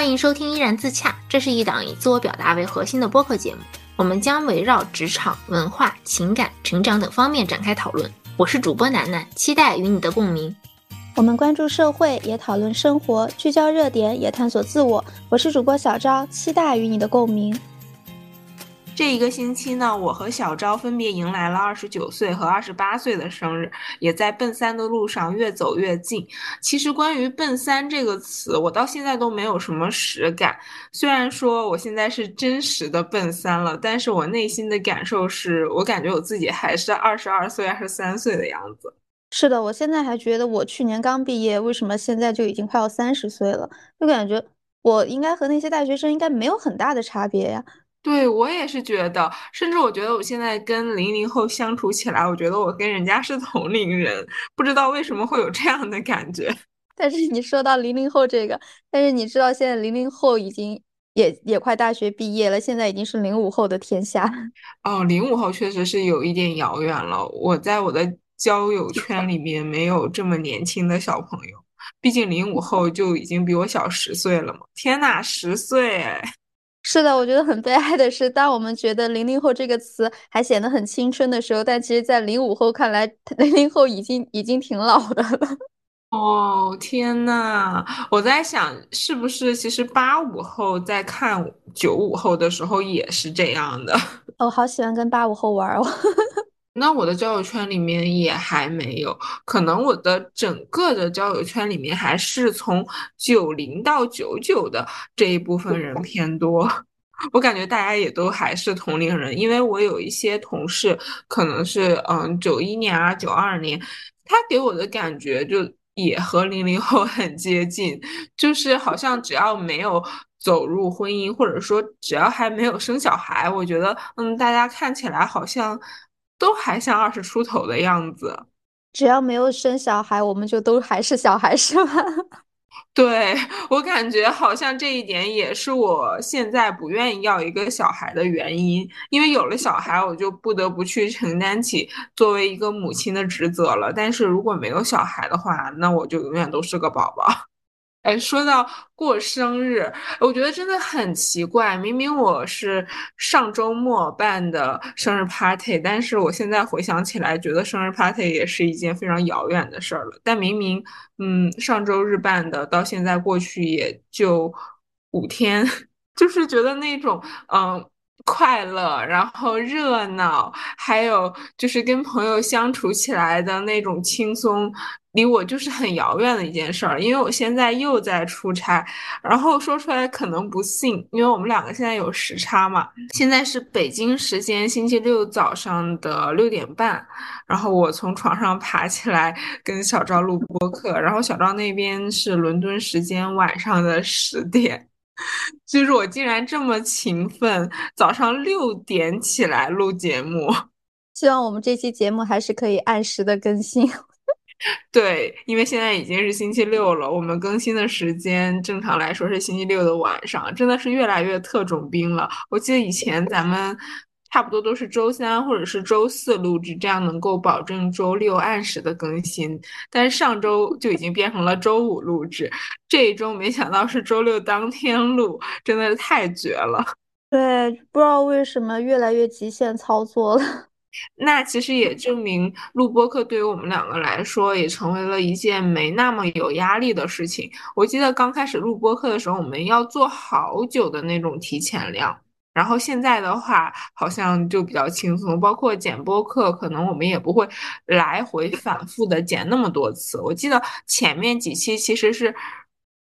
欢迎收听依然自洽，这是一档以自我表达为核心的播客节目，我们将围绕职场、文化、情感、成长等方面展开讨论。我是主播楠楠，期待与你的共鸣。我们关注社会，也讨论生活，聚焦热点，也探索自我。我是主播小昭，期待与你的共鸣。这一个星期呢，我和小昭分别迎来了二十九岁和二十八岁的生日，也在奔三的路上越走越近。其实关于“奔三”这个词，我到现在都没有什么实感。虽然说我现在是真实的奔三了，但是我内心的感受是我感觉我自己还是二十二岁、二十三岁的样子。是的，我现在还觉得我去年刚毕业，为什么现在就已经快要三十岁了？就感觉我应该和那些大学生应该没有很大的差别呀。对我也是觉得，甚至我觉得我现在跟零零后相处起来，我觉得我跟人家是同龄人，不知道为什么会有这样的感觉。但是你说到零零后这个，但是你知道现在零零后已经也也快大学毕业了，现在已经是零五后的天下。哦，零五后确实是有一点遥远了。我在我的交友圈里面没有这么年轻的小朋友，毕竟零五后就已经比我小十岁了嘛。天呐，十岁！是的，我觉得很悲哀的是，当我们觉得“零零后”这个词还显得很青春的时候，但其实，在零五后看来，零零后已经已经挺老的了。哦，天呐，我在想，是不是其实八五后在看九五后的时候也是这样的？我好喜欢跟八五后玩哦。那我的交友圈里面也还没有，可能我的整个的交友圈里面还是从九零到九九的这一部分人 偏多。我感觉大家也都还是同龄人，因为我有一些同事可能是嗯九一年啊九二年，他给我的感觉就也和零零后 很接近，就是好像只要没有走入婚姻，或者说只要还没有生小孩，我觉得嗯大家看起来好像。都还像二十出头的样子，只要没有生小孩，我们就都还是小孩，是吗？对 我感觉好像这一点也是我现在不愿意要一个小孩的原因，因为有了小孩，我就不得不去承担起作为一个母亲的职责了。但是如果没有小孩的话，那我就永远都是个宝宝。哎，说到过生日，我觉得真的很奇怪。明明我是上周末办的生日 party，但是我现在回想起来，觉得生日 party 也是一件非常遥远的事儿了。但明明，嗯，上周日办的，到现在过去也就五天，就是觉得那种，嗯。快乐，然后热闹，还有就是跟朋友相处起来的那种轻松，离我就是很遥远的一件事儿。因为我现在又在出差，然后说出来可能不信，因为我们两个现在有时差嘛。现在是北京时间星期六早上的六点半，然后我从床上爬起来跟小赵录播客，然后小赵那边是伦敦时间晚上的十点。就是我竟然这么勤奋，早上六点起来录节目。希望我们这期节目还是可以按时的更新。对，因为现在已经是星期六了，我们更新的时间正常来说是星期六的晚上，真的是越来越特种兵了。我记得以前咱们。差不多都是周三或者是周四录制，这样能够保证周六按时的更新。但是上周就已经变成了周五录制，这一周没想到是周六当天录，真的是太绝了。对，不知道为什么越来越极限操作了。那其实也证明录播课对于我们两个来说，也成为了一件没那么有压力的事情。我记得刚开始录播课的时候，我们要做好久的那种提前量。然后现在的话，好像就比较轻松，包括剪播课，可能我们也不会来回反复的剪那么多次。我记得前面几期其实是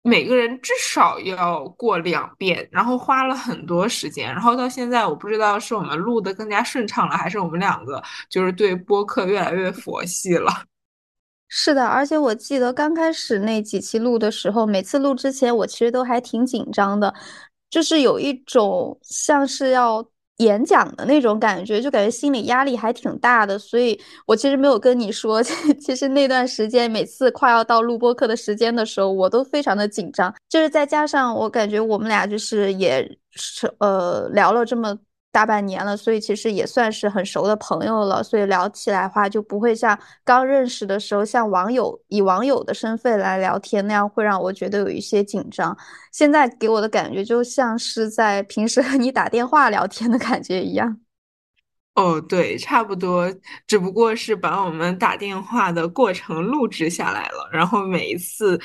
每个人至少要过两遍，然后花了很多时间。然后到现在，我不知道是我们录的更加顺畅了，还是我们两个就是对播客越来越佛系了。是的，而且我记得刚开始那几期录的时候，每次录之前，我其实都还挺紧张的。就是有一种像是要演讲的那种感觉，就感觉心理压力还挺大的，所以我其实没有跟你说，其实那段时间每次快要到录播课的时间的时候，我都非常的紧张。就是再加上我感觉我们俩就是也是呃聊了这么大半年了，所以其实也算是很熟的朋友了，所以聊起来话就不会像刚认识的时候，像网友以网友的身份来聊天那样，会让我觉得有一些紧张。现在给我的感觉就像是在平时和你打电话聊天的感觉一样。哦，对，差不多，只不过是把我们打电话的过程录制下来了，然后每一次。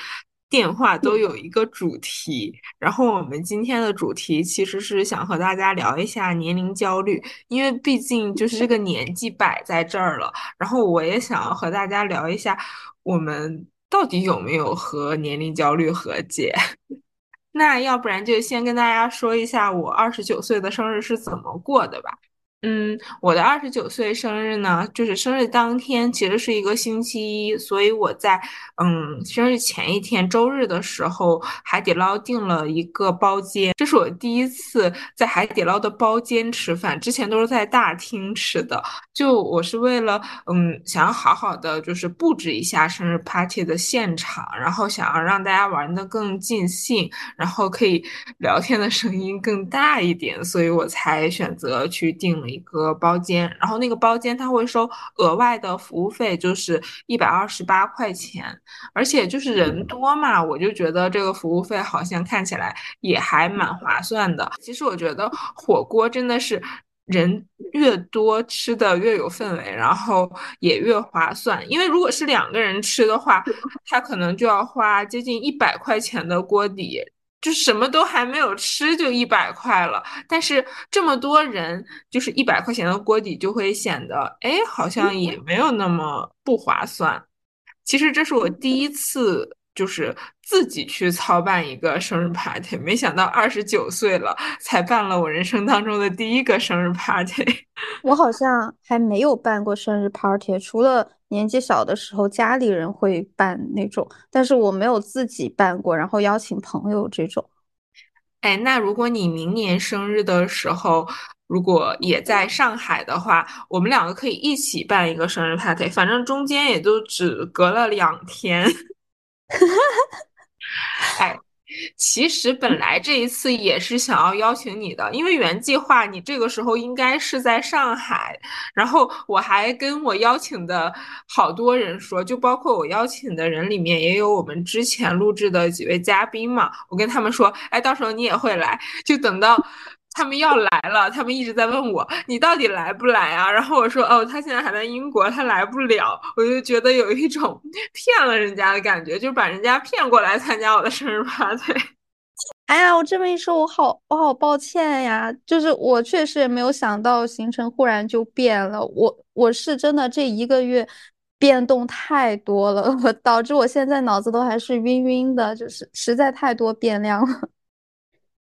电话都有一个主题，然后我们今天的主题其实是想和大家聊一下年龄焦虑，因为毕竟就是这个年纪摆在这儿了。然后我也想要和大家聊一下，我们到底有没有和年龄焦虑和解？那要不然就先跟大家说一下我二十九岁的生日是怎么过的吧。嗯，我的二十九岁生日呢，就是生日当天，其实是一个星期一，所以我在嗯生日前一天周日的时候，海底捞订了一个包间，这是我第一次在海底捞的包间吃饭，之前都是在大厅吃的。就我是为了嗯想要好好的就是布置一下生日 party 的现场，然后想要让大家玩的更尽兴，然后可以聊天的声音更大一点，所以我才选择去订了。一个包间，然后那个包间他会收额外的服务费，就是一百二十八块钱，而且就是人多嘛，我就觉得这个服务费好像看起来也还蛮划算的。其实我觉得火锅真的是人越多吃的越有氛围，然后也越划算。因为如果是两个人吃的话，他可能就要花接近一百块钱的锅底。就什么都还没有吃就一百块了，但是这么多人，就是一百块钱的锅底就会显得，哎，好像也没有那么不划算。其实这是我第一次，就是自己去操办一个生日 party，没想到二十九岁了才办了我人生当中的第一个生日 party。我好像还没有办过生日 party，除了。年纪小的时候，家里人会办那种，但是我没有自己办过，然后邀请朋友这种。哎，那如果你明年生日的时候，如果也在上海的话，我们两个可以一起办一个生日 party，反正中间也就只隔了两天。哎。其实本来这一次也是想要邀请你的，因为原计划你这个时候应该是在上海，然后我还跟我邀请的好多人说，就包括我邀请的人里面也有我们之前录制的几位嘉宾嘛，我跟他们说，哎，到时候你也会来，就等到。他们要来了，他们一直在问我，你到底来不来啊？然后我说，哦，他现在还在英国，他来不了。我就觉得有一种 骗了人家的感觉，就把人家骗过来参加我的生日 party。哎呀，我这么一说，我好，我好抱歉呀。就是我确实也没有想到行程忽然就变了。我我是真的这一个月变动太多了，我 导致我现在脑子都还是晕晕的，就是实在太多变量了。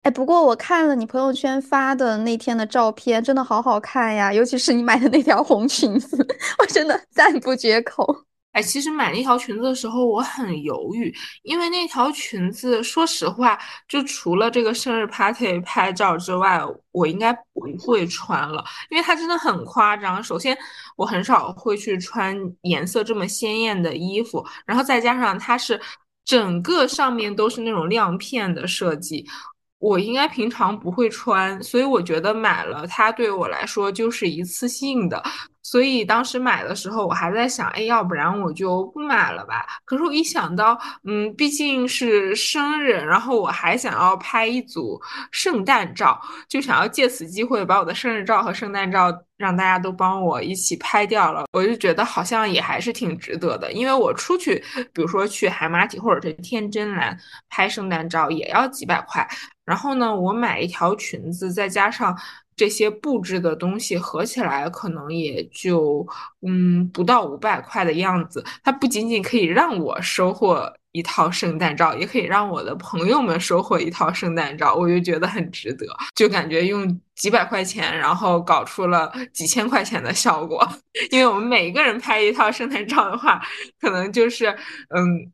哎，不过我看了你朋友圈发的那天的照片，真的好好看呀！尤其是你买的那条红裙子，我真的赞不绝口。哎，其实买那条裙子的时候我很犹豫，因为那条裙子，说实话，就除了这个生日 party 拍照之外，我应该不会穿了，因为它真的很夸张。首先，我很少会去穿颜色这么鲜艳的衣服，然后再加上它是整个上面都是那种亮片的设计。我应该平常不会穿，所以我觉得买了它对我来说就是一次性的。所以当时买的时候，我还在想，哎，要不然我就不买了吧。可是我一想到，嗯，毕竟是生日，然后我还想要拍一组圣诞照，就想要借此机会把我的生日照和圣诞照让大家都帮我一起拍掉了。我就觉得好像也还是挺值得的，因为我出去，比如说去海马体或者是天真蓝拍圣诞照也要几百块。然后呢，我买一条裙子，再加上这些布置的东西，合起来可能也就嗯不到五百块的样子。它不仅仅可以让我收获一套圣诞照，也可以让我的朋友们收获一套圣诞照，我就觉得很值得。就感觉用几百块钱，然后搞出了几千块钱的效果。因为我们每一个人拍一套圣诞照的话，可能就是嗯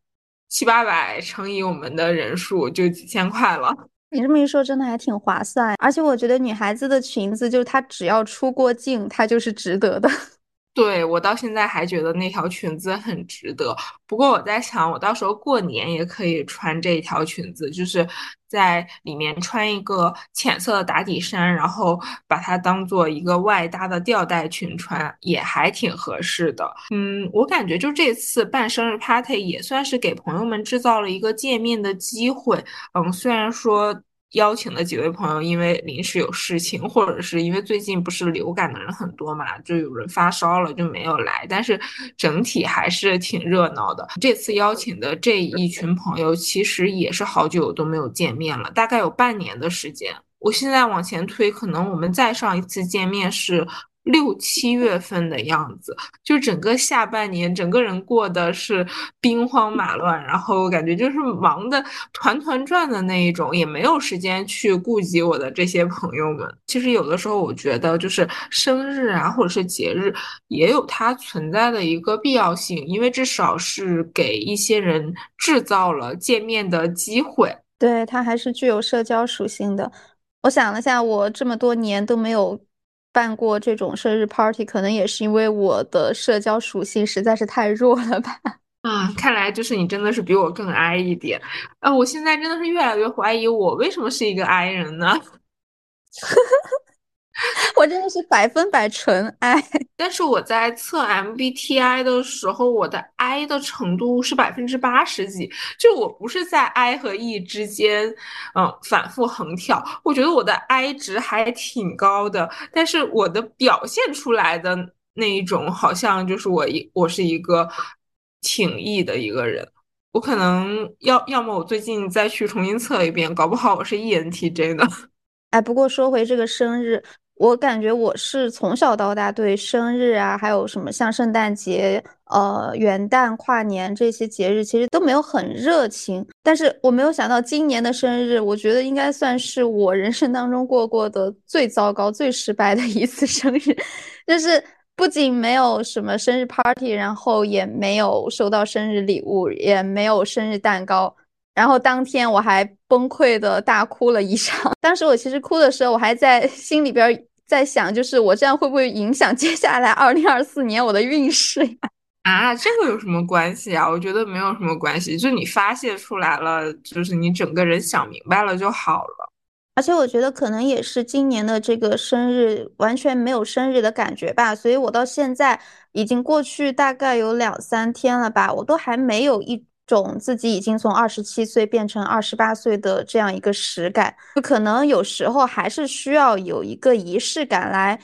七八百乘以我们的人数，就几千块了。你这么一说，真的还挺划算，而且我觉得女孩子的裙子，就是她只要出过镜，她就是值得的。对，我到现在还觉得那条裙子很值得。不过我在想，我到时候过年也可以穿这条裙子，就是在里面穿一个浅色的打底衫，然后把它当做一个外搭的吊带裙穿，也还挺合适的。嗯，我感觉就这次办生日 party 也算是给朋友们制造了一个见面的机会。嗯，虽然说。邀请的几位朋友因为临时有事情，或者是因为最近不是流感的人很多嘛，就有人发烧了就没有来。但是整体还是挺热闹的。这次邀请的这一群朋友，其实也是好久都没有见面了，大概有半年的时间。我现在往前推，可能我们再上一次见面是。六七月份的样子，就整个下半年，整个人过的是兵荒马乱，然后感觉就是忙的团团转的那一种，也没有时间去顾及我的这些朋友们。其实有的时候，我觉得就是生日啊，或者是节日，也有它存在的一个必要性，因为至少是给一些人制造了见面的机会。对，它还是具有社交属性的。我想了下，我这么多年都没有。办过这种生日 party，可能也是因为我的社交属性实在是太弱了吧。嗯，看来就是你真的是比我更 I 一点。啊，我现在真的是越来越怀疑我为什么是一个 I 人呢？我真的是百分百纯 I，但是我在测 MBTI 的时候，我的 I 的程度是百分之八十几，就我不是在 I 和 E 之间，嗯，反复横跳。我觉得我的 I 值还挺高的，但是我的表现出来的那一种，好像就是我一我是一个挺 E 的一个人。我可能要要么我最近再去重新测一遍，搞不好我是 ENTJ 呢。哎，不过说回这个生日。我感觉我是从小到大对生日啊，还有什么像圣诞节、呃元旦、跨年这些节日，其实都没有很热情。但是我没有想到今年的生日，我觉得应该算是我人生当中过过的最糟糕、最失败的一次生日。就是不仅没有什么生日 party，然后也没有收到生日礼物，也没有生日蛋糕。然后当天我还崩溃的大哭了一场。当时我其实哭的时候，我还在心里边。在想，就是我这样会不会影响接下来二零二四年我的运势呀？啊，这个有什么关系啊？我觉得没有什么关系，就你发泄出来了，就是你整个人想明白了就好了。而且我觉得可能也是今年的这个生日完全没有生日的感觉吧，所以我到现在已经过去大概有两三天了吧，我都还没有一。种自己已经从二十七岁变成二十八岁的这样一个实感，就可能有时候还是需要有一个仪式感来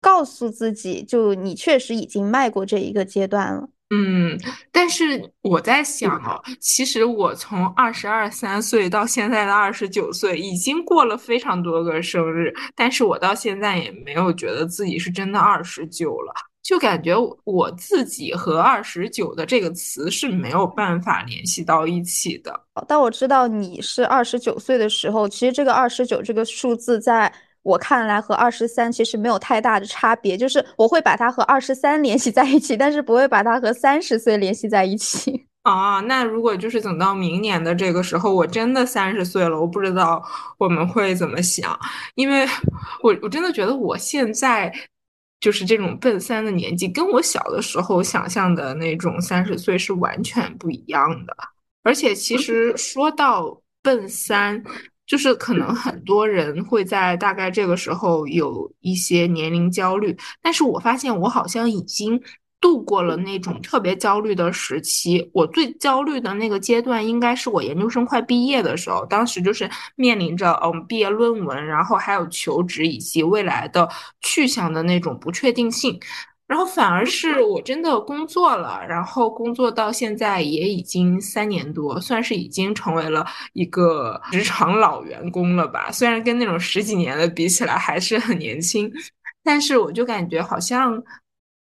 告诉自己，就你确实已经迈过这一个阶段了。嗯，但是我在想哦，其实我从二十二三岁到现在的二十九岁，已经过了非常多个生日，但是我到现在也没有觉得自己是真的二十九了。就感觉我自己和二十九的这个词是没有办法联系到一起的。但我知道你是二十九岁的时候，其实这个二十九这个数字，在我看来和二十三其实没有太大的差别。就是我会把它和二十三联系在一起，但是不会把它和三十岁联系在一起。啊，那如果就是等到明年的这个时候，我真的三十岁了，我不知道我们会怎么想，因为我我真的觉得我现在。就是这种奔三的年纪，跟我小的时候想象的那种三十岁是完全不一样的。而且，其实说到奔三，就是可能很多人会在大概这个时候有一些年龄焦虑，但是我发现我好像已经。度过了那种特别焦虑的时期，我最焦虑的那个阶段应该是我研究生快毕业的时候，当时就是面临着嗯毕业论文，然后还有求职以及未来的去向的那种不确定性，然后反而是我真的工作了，然后工作到现在也已经三年多，算是已经成为了一个职场老员工了吧，虽然跟那种十几年的比起来还是很年轻，但是我就感觉好像。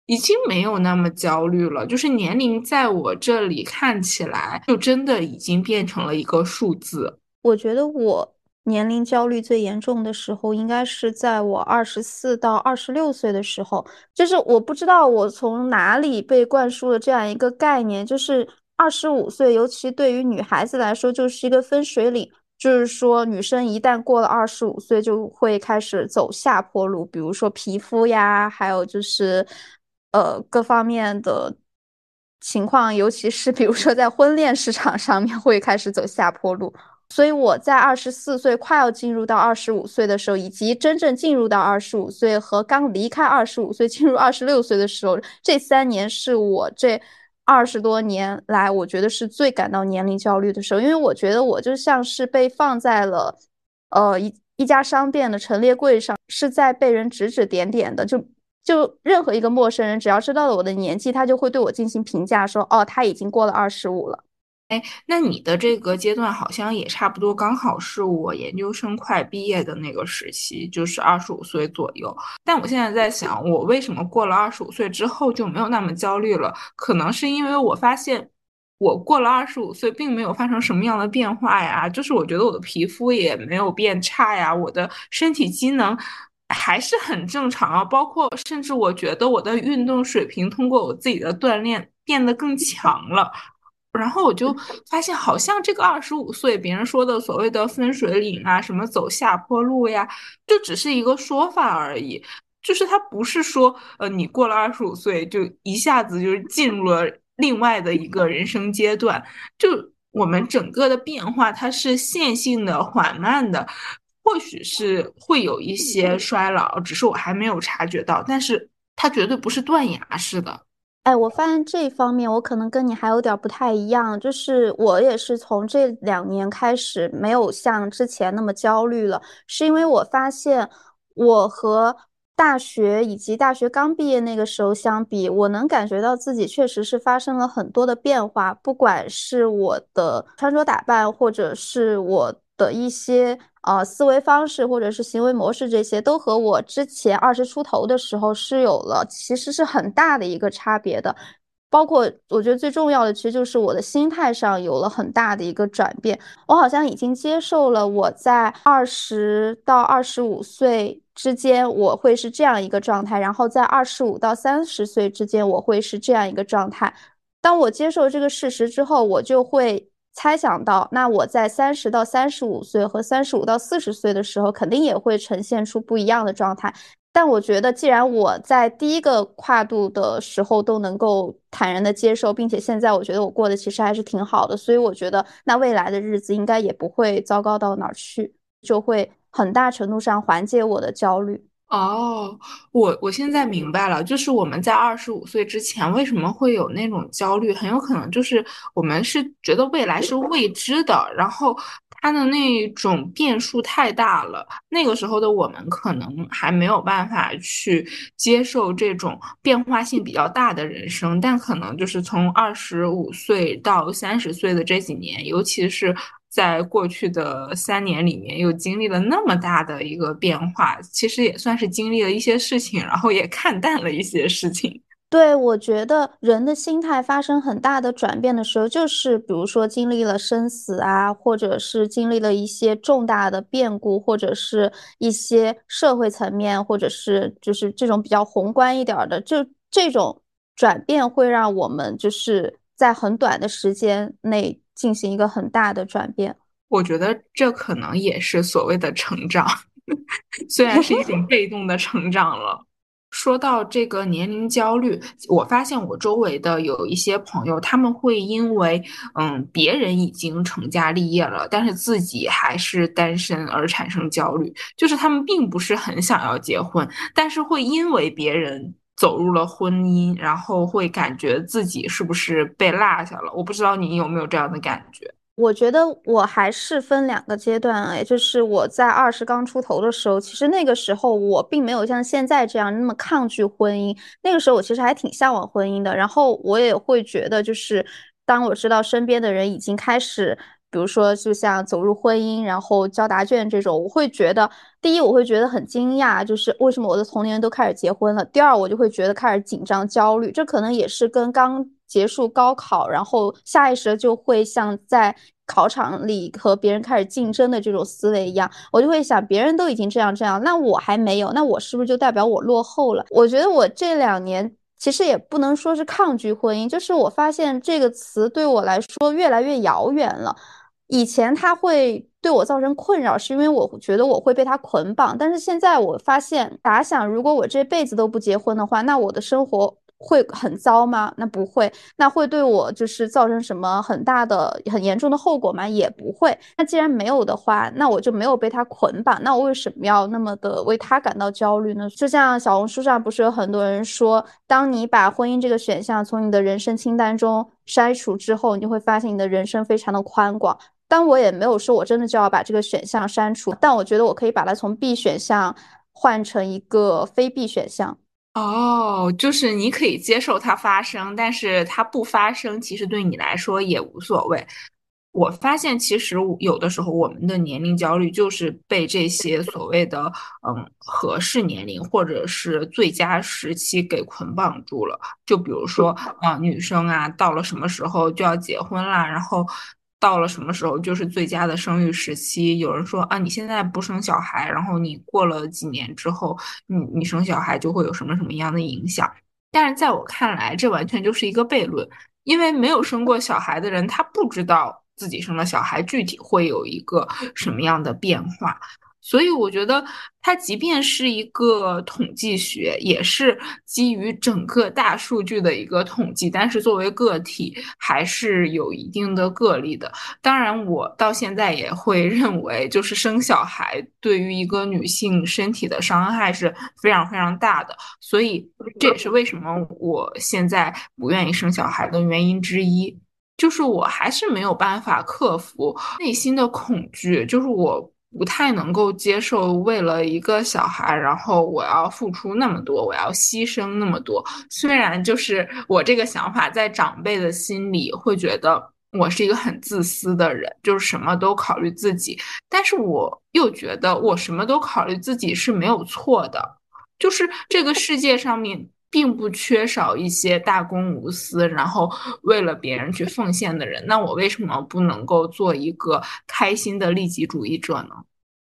已经没有那么焦虑了，就是年龄在我这里看起来，就真的已经变成了一个数字。我觉得我年龄焦虑最严重的时候，应该是在我二十四到二十六岁的时候。就是我不知道我从哪里被灌输了这样一个概念，就是二十五岁，尤其对于女孩子来说，就是一个分水岭。就是说，女生一旦过了二十五岁，就会开始走下坡路，比如说皮肤呀，还有就是。呃各方面的情况，尤其是比如说在婚恋市场上面会开始走下坡路。所以我在二十四岁快要进入到二十五岁的时候，以及真正进入到二十五岁和刚离开二十五岁进入二十六岁的时候，这三年是我这二十多年来我觉得是最感到年龄焦虑的时候，因为我觉得我就像是被放在了呃一一家商店的陈列柜上，是在被人指指点点的，就就任何一个陌生人只要知道了我的年纪，他就会对我进行评价，说哦他已经过了二十五了。哎，那你的这个阶段好像也差不多，刚好是我研究生快毕业的那个时期，就是二十五岁左右。但我现在在想，我为什么过了二十五岁之后就没有那么焦虑了？可能是因为我发现，我过了二十五岁，并没有发生什么样的变化呀，就是我觉得我的皮肤也没有变差呀，我的身体机能还是很正常啊，包括甚至我觉得我的运动水平通过我自己的锻炼变得更强了。然后我就发现，好像这个二十五岁，别人说的所谓的分水岭啊，什么走下坡路呀，就只是一个说法而已。就是他不是说，呃，你过了二十五岁就一下子就是进入了另外的一个人生阶段。就我们整个的变化，它是线性的、缓慢的，或许是会有一些衰老，只是我还没有察觉到。但是它绝对不是断崖式的。哎，我发现这方面我可能跟你还有点不太一样，就是我也是从这两年开始没有像之前那么焦虑了，是因为我发现我和大学以及大学刚毕业那个时候相比，我能感觉到自己确实是发生了很多的变化，不管是我的穿着打扮，或者是我的一些。呃，思维方式或者是行为模式，这些都和我之前二十出头的时候是有了，其实是很大的一个差别的。包括我觉得最重要的，其实就是我的心态上有了很大的一个转变。我好像已经接受了我在二十到二十五岁之间我会是这样一个状态，然后在二十五到三十岁之间我会是这样一个状态。当我接受这个事实之后，我就会。猜想到，那我在三十到三十五岁和三十五到四十岁的时候，肯定也会呈现出不一样的状态。但我觉得，既然我在第一个跨度的时候都能够坦然的接受，并且现在我觉得我过得其实还是挺好的，所以我觉得那未来的日子应该也不会糟糕到哪儿去，就会很大程度上缓解我的焦虑。哦，我我现在明白了，就是我们在二十五岁之前为什么会有那种焦虑，很有可能就是我们是觉得未来是未知的，然后它的那种变数太大了。那个时候的我们可能还没有办法去接受这种变化性比较大的人生，但可能就是从二十五岁到三十岁的这几年，尤其是。在过去的三年里面，又经历了那么大的一个变化，其实也算是经历了一些事情，然后也看淡了一些事情。对，我觉得人的心态发生很大的转变的时候，就是比如说经历了生死啊，或者是经历了一些重大的变故，或者是一些社会层面，或者是就是这种比较宏观一点的，就这种转变会让我们就是在很短的时间内。进行一个很大的转变，我觉得这可能也是所谓的成长，虽然是一种被动的成长了。说到这个年龄焦虑，我发现我周围的有一些朋友，他们会因为嗯别人已经成家立业了，但是自己还是单身而产生焦虑，就是他们并不是很想要结婚，但是会因为别人。走入了婚姻，然后会感觉自己是不是被落下了？我不知道你有没有这样的感觉。我觉得我还是分两个阶段，哎，就是我在二十刚出头的时候，其实那个时候我并没有像现在这样那么抗拒婚姻。那个时候我其实还挺向往婚姻的，然后我也会觉得，就是当我知道身边的人已经开始。比如说，就像走入婚姻，然后交答卷这种，我会觉得，第一，我会觉得很惊讶，就是为什么我的同龄人都开始结婚了。第二，我就会觉得开始紧张、焦虑，这可能也是跟刚结束高考，然后下意识就会像在考场里和别人开始竞争的这种思维一样，我就会想，别人都已经这样这样，那我还没有，那我是不是就代表我落后了？我觉得我这两年。其实也不能说是抗拒婚姻，就是我发现这个词对我来说越来越遥远了。以前他会对我造成困扰，是因为我觉得我会被他捆绑。但是现在我发现，打想如果我这辈子都不结婚的话，那我的生活会很糟吗？那不会。那会对我就是造成什么很大的、很严重的后果吗？也不会。那既然没有的话，那我就没有被他捆绑。那我为什么要那么的为他感到焦虑呢？就像小红书上不是有很多人说，当你把婚姻这个选项从你的人生清单中筛除之后，你就会发现你的人生非常的宽广。但我也没有说我真的就要把这个选项删除，但我觉得我可以把它从 B 选项换成一个非 B 选项。哦，就是你可以接受它发生，但是它不发生，其实对你来说也无所谓。我发现，其实有的时候我们的年龄焦虑就是被这些所谓的嗯合适年龄或者是最佳时期给捆绑住了。就比如说啊，女生啊，到了什么时候就要结婚啦，然后。到了什么时候就是最佳的生育时期？有人说啊，你现在不生小孩，然后你过了几年之后，你你生小孩就会有什么什么样的影响？但是在我看来，这完全就是一个悖论，因为没有生过小孩的人，他不知道自己生了小孩具体会有一个什么样的变化。所以我觉得，它即便是一个统计学，也是基于整个大数据的一个统计，但是作为个体还是有一定的个例的。当然，我到现在也会 认为，就是生小孩对于一个女性身体的伤害是非常非常大的。所以这也是为什么我现在不愿意生小孩的原因之一，就是我还是没有办法克服内心的恐惧，就是我。不太能够接受为了一个小孩，然后我要付出那么多，我要牺牲那么多。虽然就是我这个想法，在长辈的心里会觉得我是一个很自私的人，就是什么都考虑自己。但是我又觉得我什么都考虑自己是没有错的，就是这个世界上面。并不缺少一些大公无私，然后为了别人去奉献的人。那我为什么不能够做一个开心的利己主义者呢？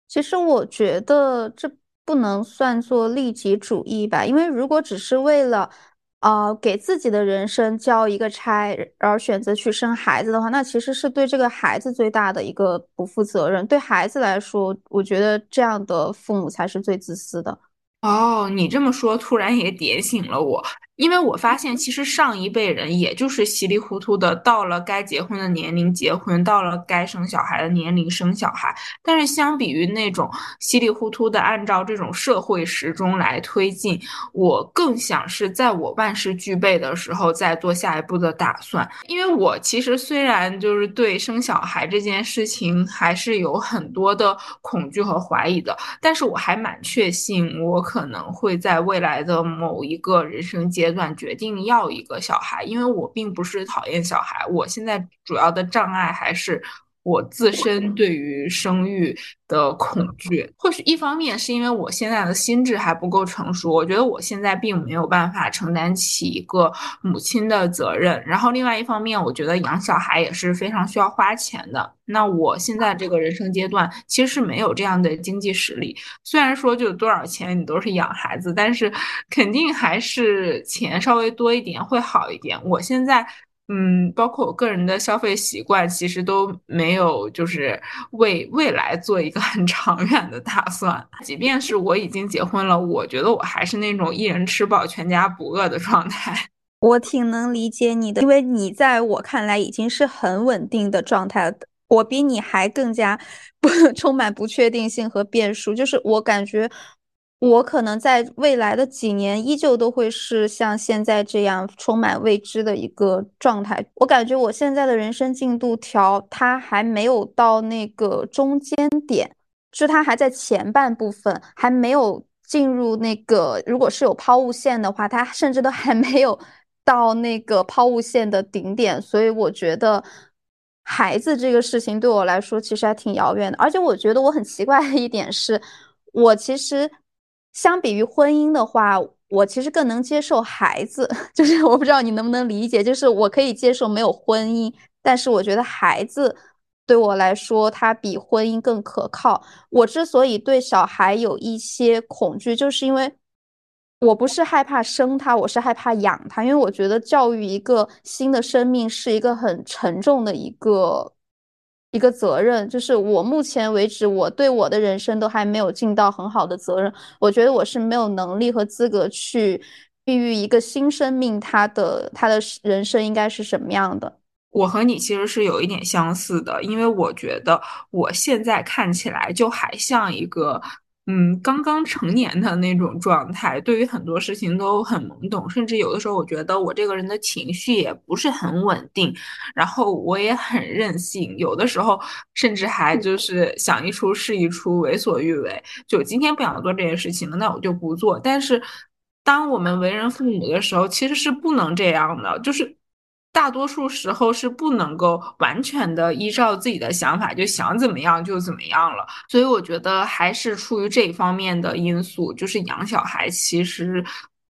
其实我觉得这不能算作利己主义吧，因为如果只是为了，呃，给自己的人生交一个差而选择去生孩子的话，那其实是对这个孩子最大的一个不负责任。对孩子来说，我觉得这样的父母才是最自私的。哦，你这么说突然也点醒了我。因为我发现，其实上一辈人也就是稀里糊涂的到了该结婚的年龄结婚，到了该生小孩的年龄生小孩。但是相比于那种稀里糊涂的按照这种社会时钟来推进，我更想是在我万事俱备的时候再做下一步的打算。因为我其实虽然就是对生小孩这件事情还是有很多的恐惧和怀疑的，但是我还蛮确信我可能会在未来的某一个人生阶。阶段决定要一个小孩，因为我并不是讨厌小孩，我现在主要的障碍还是我自身对于生育的恐惧。或许一方面是因为我现在的心智还不够成熟，我觉得我现在并没有办法承担起一个母亲的责任。然后另外一方面，我觉得养小孩也是非常需要花钱的。那我现在这个人生阶段其实是没有这样的经济实力。虽然说就多少钱你都是养孩子，但是肯定还是钱稍微多一点会好一点。我现在，嗯，包括我个人的消费习惯，其实都没有就是为未来做一个很长远的打算。即便是我已经结婚了，我觉得我还是那种一人吃饱全家不饿的状态。我挺能理解你的，因为你在我看来已经是很稳定的状态。我比你还更加 不充满不确定性和变数，就是我感觉我可能在未来的几年依旧都会是像现在这样充满未知的一个状态。我感觉我现在的人生进度条，它还没有到那个中间点，是它还在前半部分，还没有进入那个，如果是有抛物线的话，它甚至都还没有到那个抛物线的顶点，所以我觉得。孩子这个事情对我来说其实还挺遥远的，而且我觉得我很奇怪的一点是，我其实相比于婚姻的话，我其实更能接受孩子。就是我不知道你能不能理解，就是我可以接受没有婚姻，但是我觉得孩子对我来说，他比婚姻更可靠。我之所以对小孩有一些恐惧，就是因为。我不是害怕生他，我是害怕养他，因为我觉得教育一个新的生命是一个很沉重的一个一个责任。就是我目前为止，我对我的人生都还没有尽到很好的责任。我觉得我是没有能力和资格去孕育一个新生命，他的他的人生应该是什么样的？我和你其实是有一点相似的，因为我觉得我现在看起来就还像一个。嗯，刚刚成年的那种状态，对于很多事情都很懵懂，甚至有的时候，我觉得我这个人的情绪也不是很稳定，然后我也很任性，有的时候甚至还就是想一出是一出，为所欲为。就今天不想做这件事情了，那我就不做。但是，当我们为人父母的时候，其实是不能这样的，就是。大多数时候是不能够完全的依照自己的想法就想怎么样就怎么样了，所以我觉得还是出于这一方面的因素，就是养小孩其实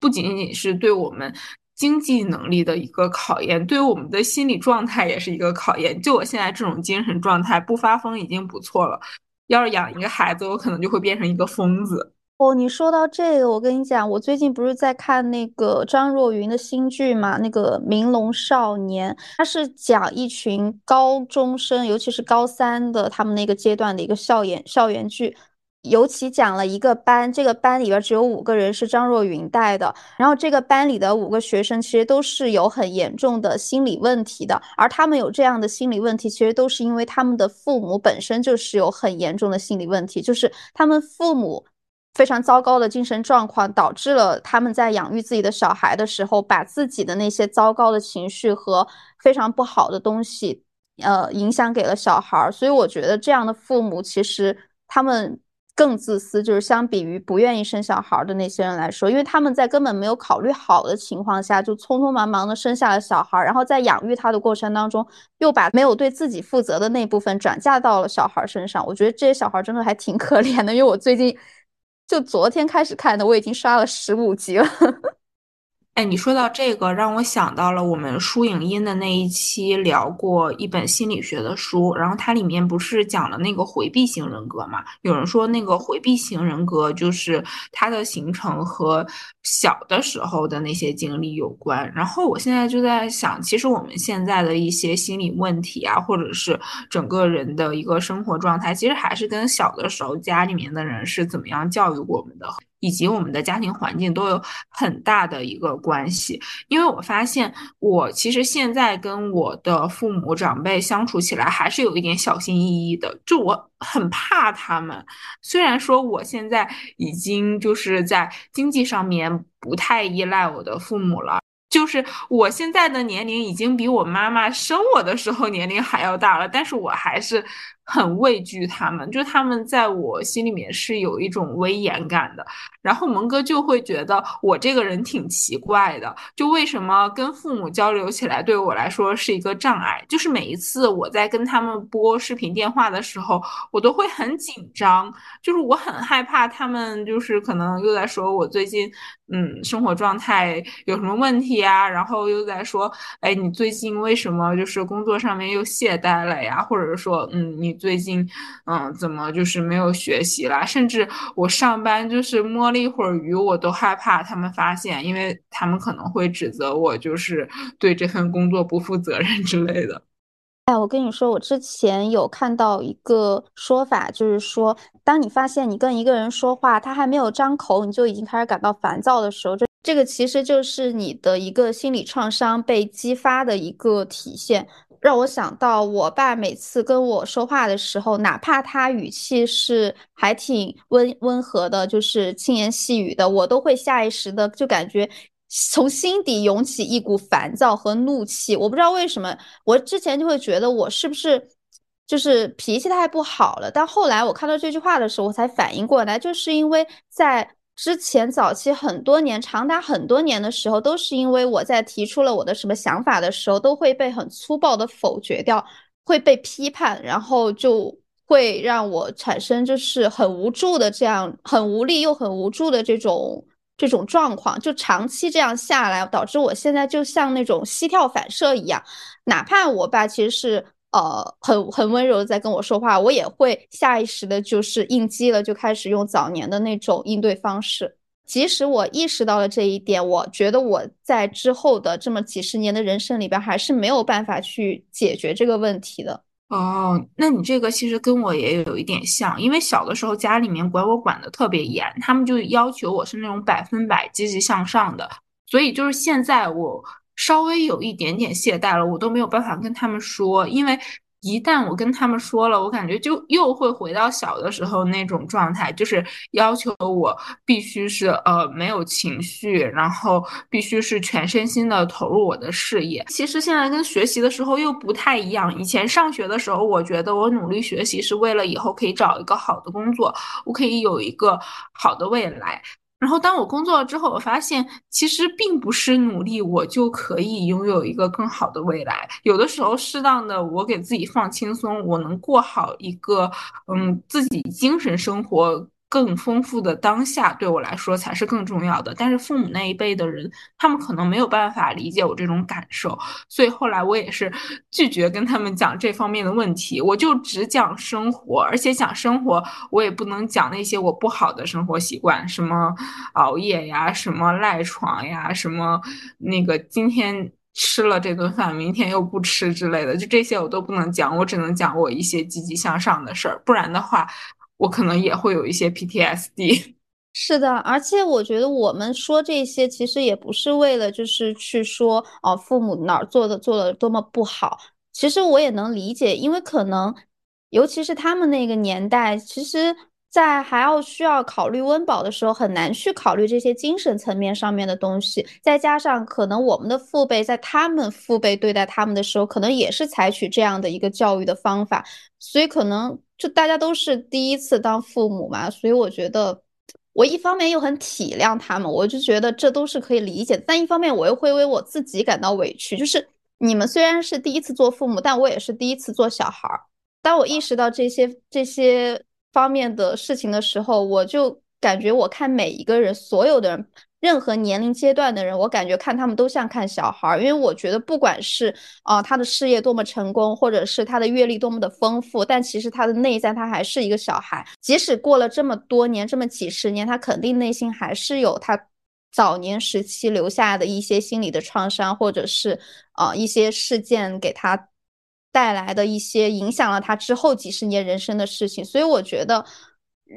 不仅仅是对我们经济能力的一个考验，对我们的心理状态也是一个考验。就我现在这种精神状态，不发疯已经不错了，要是养一个孩子，我可能就会变成一个疯子。哦，你说到这个，我跟你讲，我最近不是在看那个张若昀的新剧嘛？那个《明龙少年》，他是讲一群高中生，尤其是高三的他们那个阶段的一个校园校园剧，尤其讲了一个班，这个班里边只有五个人是张若昀带的，然后这个班里的五个学生其实都是有很严重的心理问题的，而他们有这样的心理问题，其实都是因为他们的父母本身就是有很严重的心理问题，就是他们父母。非常糟糕的精神状况，导致了他们在养育自己的小孩的时候，把自己的那些糟糕的情绪和非常不好的东西，呃，影响给了小孩。所以我觉得这样的父母其实他们更自私，就是相比于不愿意生小孩的那些人来说，因为他们在根本没有考虑好的情况下，就匆匆忙忙的生下了小孩，然后在养育他的过程当中，又把没有对自己负责的那部分转嫁到了小孩身上。我觉得这些小孩真的还挺可怜的，因为我最近。就昨天开始看的，我已经刷了十五集了。哎，你说到这个，让我想到了我们书影音的那一期聊过一本心理学的书，然后它里面不是讲了那个回避型人格嘛？有人说那个回避型人格就是它的形成和小的时候的那些经历有关。然后我现在就在想，其实我们现在的一些心理问题啊，或者是整个人的一个生活状态，其实还是跟小的时候家里面的人是怎么样教育我们的。以及我们的家庭环境都有很大的一个关系，因为我发现我其实现在跟我的父母长辈相处起来还是有一点小心翼翼的，就我很怕他们。虽然说我现在已经就是在经济上面不太依赖我的父母了。就是我现在的年龄已经比我妈妈生我的时候年龄还要大了，但是我还是很畏惧他们，就他们在我心里面是有一种威严感的。然后蒙哥就会觉得我这个人挺奇怪的，就为什么跟父母交流起来对我来说是一个障碍？就是每一次我在跟他们拨视频电话的时候，我都会很紧张，就是我很害怕他们就是可能又在说我最近。嗯，生活状态有什么问题呀？然后又在说，哎，你最近为什么就是工作上面又懈怠了呀？或者说，嗯，你最近，嗯，怎么就是没有学习啦？甚至我上班就是摸了一会儿鱼，我都害怕他们发现，因为他们可能会指责我就是对这份工作不负责任之类的。哎，我跟你说，我之前有看到一个说法，就是说，当你发现你跟一个人说话，他还没有张口，你就已经开始感到烦躁的时候，这这个其实就是你的一个心理创伤被激发的一个体现。让我想到我爸每次跟我说话的时候，哪怕他语气是还挺温温和的，就是轻言细语的，我都会下意识的就感觉。从心底涌起一股烦躁和怒气，我不知道为什么，我之前就会觉得我是不是就是脾气太不好了，但后来我看到这句话的时候，我才反应过来，就是因为在之前早期很多年、长达很多年的时候，都是因为我在提出了我的什么想法的时候，都会被很粗暴的否决掉，会被批判，然后就会让我产生就是很无助的这样，很无力又很无助的这种。这种状况就长期这样下来，导致我现在就像那种膝跳反射一样，哪怕我爸其实是呃很很温柔的在跟我说话，我也会下意识的就是应激了，就开始用早年的那种应对方式。即使我意识到了这一点，我觉得我在之后的这么几十年的人生里边，还是没有办法去解决这个问题的。哦，那你这个其实跟我也有一点像，因为小的时候家里面管我管的特别严，他们就要求我是那种百分百积极向上的，所以就是现在我稍微有一点点懈怠了，我都没有办法跟他们说，因为。一旦我跟他们说了，我感觉就又会回到小的时候那种状态，就是要求我必须是呃没有情绪，然后必须是全身心的投入我的事业。其实现在跟学习的时候又不太一样。以前上学的时候，我觉得我努力学习是为了以后可以找一个好的工作，我可以有一个好的未来。然后当我工作了之后，我发现其实并不是努力我就可以拥有一个更好的未来。有的时候，适当的我给自己放轻松，我能过好一个嗯自己精神生活。更丰富的当下对我来说才是更重要的，但是父母那一辈的人，他们可能没有办法理解我这种感受，所以后来我也是拒绝跟他们讲这方面的问题，我就只讲生活，而且讲生活我也不能讲那些我不好的生活习惯，什么熬夜呀，什么赖床呀，什么那个今天吃了这顿饭，明天又不吃之类的，就这些我都不能讲，我只能讲我一些积极向上的事儿，不然的话。我可能也会有一些 PTSD，是的，而且我觉得我们说这些其实也不是为了就是去说哦父母哪儿做的做的多么不好，其实我也能理解，因为可能尤其是他们那个年代，其实。在还要需要考虑温饱的时候，很难去考虑这些精神层面上面的东西。再加上可能我们的父辈在他们父辈对待他们的时候，可能也是采取这样的一个教育的方法，所以可能就大家都是第一次当父母嘛。所以我觉得，我一方面又很体谅他们，我就觉得这都是可以理解；但一方面我又会为我自己感到委屈，就是你们虽然是第一次做父母，但我也是第一次做小孩儿。当我意识到这些这些。方面的事情的时候，我就感觉我看每一个人，所有的人，任何年龄阶段的人，我感觉看他们都像看小孩儿，因为我觉得不管是啊他的事业多么成功，或者是他的阅历多么的丰富，但其实他的内在他还是一个小孩。即使过了这么多年，这么几十年，他肯定内心还是有他早年时期留下的一些心理的创伤，或者是啊一些事件给他。带来的一些影响了他之后几十年人生的事情，所以我觉得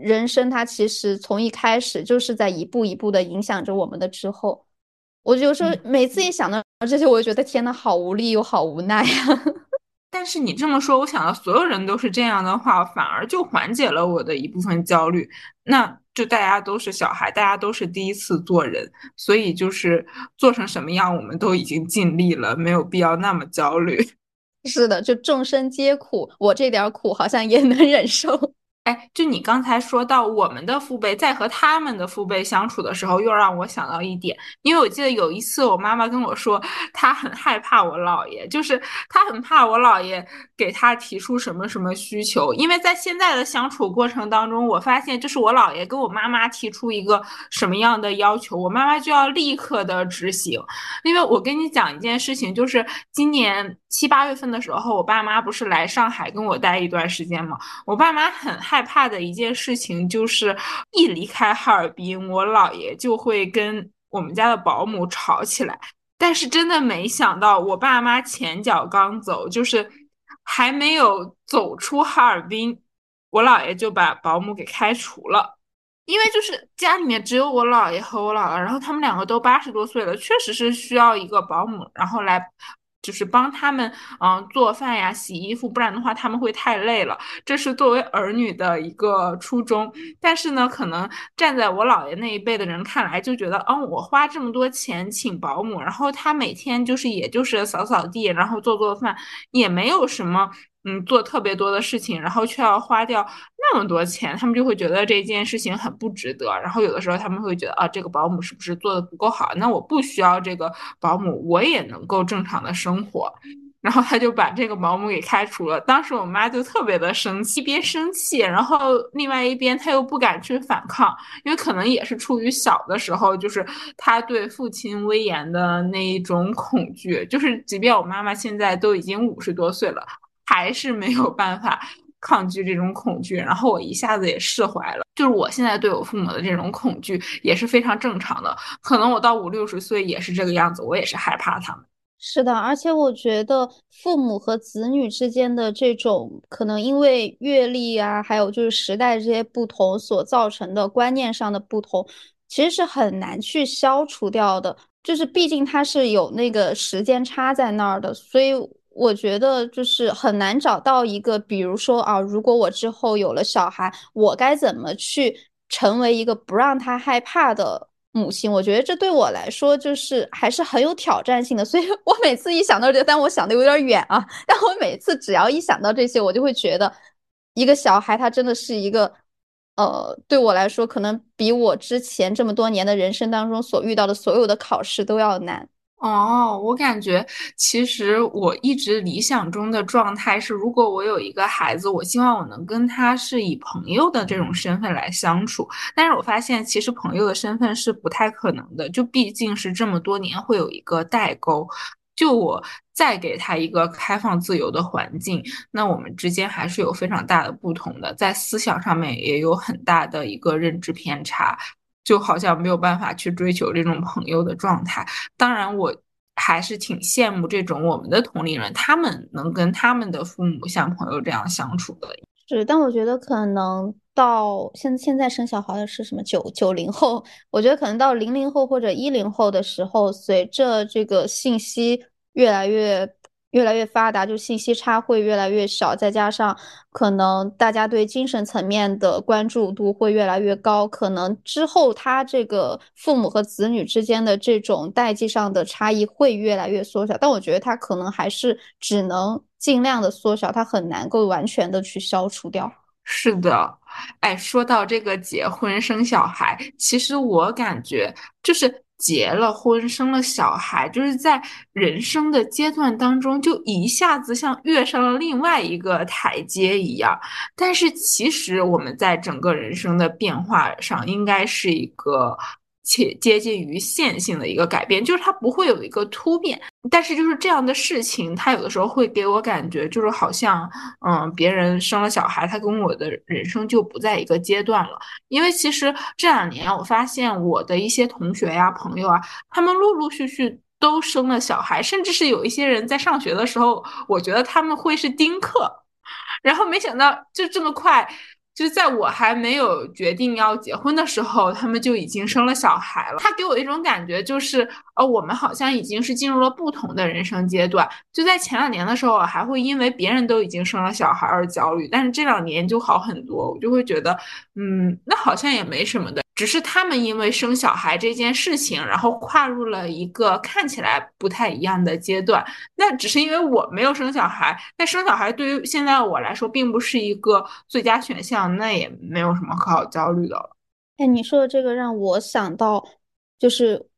人生它其实从一开始就是在一步一步的影响着我们的之后。我有时候每次一想到这些，我就觉得天呐，好无力又好无奈呀。但是你这么说，我想到所有人都是这样的话，反而就缓解了我的一部分焦虑。那就大家都是小孩，大家都是第一次做人，所以就是做成什么样，我们都已经尽力了，没有必要那么焦虑。是的，就众生皆苦，我这点苦好像也能忍受。哎，就你刚才说到我们的父辈在和他们的父辈相处的时候，又让我想到一点，因为我记得有一次我妈妈跟我说，她很害怕我姥爷，就是她很怕我姥爷给她提出什么什么需求，因为在现在的相处过程当中，我发现就是我姥爷跟我妈妈提出一个什么样的要求，我妈妈就要立刻的执行。因为我跟你讲一件事情，就是今年七八月份的时候，我爸妈不是来上海跟我待一段时间吗？我爸妈很害。害怕的一件事情就是，一离开哈尔滨，我姥爷就会跟我们家的保姆吵起来。但是真的没想到，我爸妈前脚刚走，就是还没有走出哈尔滨，我姥爷就把保姆给开除了。因为就是家里面只有我姥爷和我姥姥，然后他们两个都八十多岁了，确实是需要一个保姆，然后来。就是帮他们，嗯，做饭呀、洗衣服，不然的话他们会太累了。这是作为儿女的一个初衷。但是呢，可能站在我姥爷那一辈的人看来，就觉得，嗯，我花这么多钱请保姆，然后他每天就是也就是扫扫地，然后做做饭，也没有什么。嗯，做特别多的事情，然后却要花掉那么多钱，他们就会觉得这件事情很不值得。然后有的时候他们会觉得啊，这个保姆是不是做的不够好？那我不需要这个保姆，我也能够正常的生活。然后他就把这个保姆给开除了。当时我妈就特别的生气，一边生气，然后另外一边他又不敢去反抗，因为可能也是出于小的时候，就是他对父亲威严的那一种恐惧。就是即便我妈妈现在都已经五十多岁了。还是没有办法抗拒这种恐惧，然后我一下子也释怀了。就是我现在对我父母的这种恐惧也是非常正常的，可能我到五六十岁也是这个样子，我也是害怕他们。是的，而且我觉得父母和子女之间的这种可能因为阅历啊，还有就是时代这些不同所造成的观念上的不同，其实是很难去消除掉的。就是毕竟它是有那个时间差在那儿的，所以我觉得就是很难找到一个，比如说啊，如果我之后有了小孩，我该怎么去成为一个不让他害怕的母亲？我觉得这对我来说就是还是很有挑战性的。所以 我每次一想到这，但我想的有点远啊。但我每次只要一想到这些，我就会觉得一个小孩他真的是一个。呃，对我来说，可能比我之前这么多年的人生当中所遇到的所有的考试都要难。哦，我感觉其实我一直理想中的状态是，如果我有一个孩子，我希望我能跟他是以朋友的这种身份来相处。但是我发现，其实朋友的身份是不太可能的，就毕竟是这么多年会有一个代沟。就我再给他一个开放自由的环境，那我们之间还是有非常大的不同的，在思想上面也有很大的一个认知偏差，就好像没有办法去追求这种朋友的状态。当然，我还是挺羡慕这种我们的同龄人，他们能跟他们的父母像朋友这样相处的。是，但我觉得可能到现现在生小孩的是什么九九零后，我觉得可能到零零后或者一零后的时候，随着这个信息越来越越来越发达，就信息差会越来越小，再加上可能大家对精神层面的关注度会越来越高，可能之后他这个父母和子女之间的这种代际上的差异会越来越缩小，但我觉得他可能还是只能。尽量的缩小，他很难够完全的去消除掉。是的，哎，说到这个结婚生小孩，其实我感觉就是结了婚生了小孩，就是在人生的阶段当中，就一下子像跃上了另外一个台阶一样。但是其实我们在整个人生的变化上，应该是一个。且接近于线性的一个改变，就是它不会有一个突变，但是就是这样的事情，它有的时候会给我感觉，就是好像，嗯，别人生了小孩，他跟我的人生就不在一个阶段了。因为其实这两年，我发现我的一些同学呀、朋友啊，他们陆陆续续都生了小孩，甚至是有一些人在上学的时候，我觉得他们会是丁克，然后没想到就这么快。就在我还没有决定要结婚的时候，他们就已经生了小孩了。他给我一种感觉，就是呃，我们好像已经是进入了不同的人生阶段。就在前两年的时候，还会因为别人都已经生了小孩而焦虑，但是这两年就好很多，我就会觉得，嗯，那好像也没什么的。只是他们因为生小孩这件事情，然后跨入了一个看起来不太一样的阶段。那只是因为我没有生小孩，那生小孩对于现在我来说，并不是一个最佳选项，那也没有什么可好焦虑的了。哎，你说的这个让我想到，就是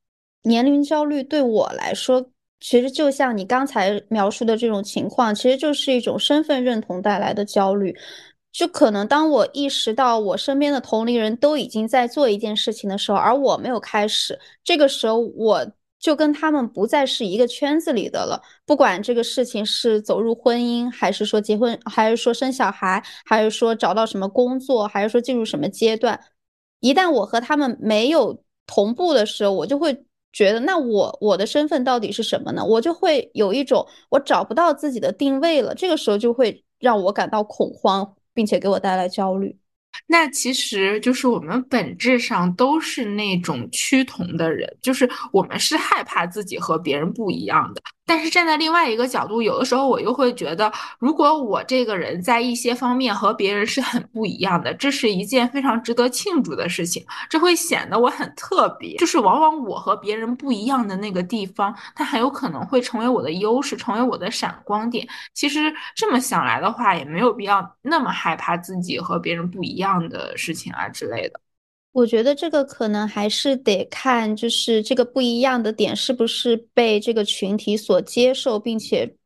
年龄焦虑对我来说，其实就像你刚才描述的这种情况，其实就是一种身份认同带来的焦虑。就可能当我意识到我身边的同龄人都已经在做一件事情的时候，而我没有开始，这个时候我就跟他们不再是一个圈子里的了。不管这个事情是走入婚姻，还是说结婚，还是说生小孩，还是说找到什么工作，还是说进入什么阶段，一旦我和他们没有同步的时候，我就会觉得，那我我的身份到底是什么呢？我就会有一种我找不到自己的定位了。这个时候就会让我感到恐慌。并且给我带来焦虑，那其实就是我们本质上都是那种趋同的人，就是我们是害怕自己和别人不一样的。但是站在另外一个角度，有的时候我又会觉得，如果我这个人在一些方面和别人是很不一样的，这是一件非常值得庆祝的事情。这会显得我很特别，就是往往我和别人不一样的那个地方，它很有可能会成为我的优势，成为我的闪光点。其实这么想来的话，也没有必要那么害怕自己和别人不一样一样的事情啊之类的。我觉得这个可能还是得看，就是这个不一样的点是不是被这个群体所接受并且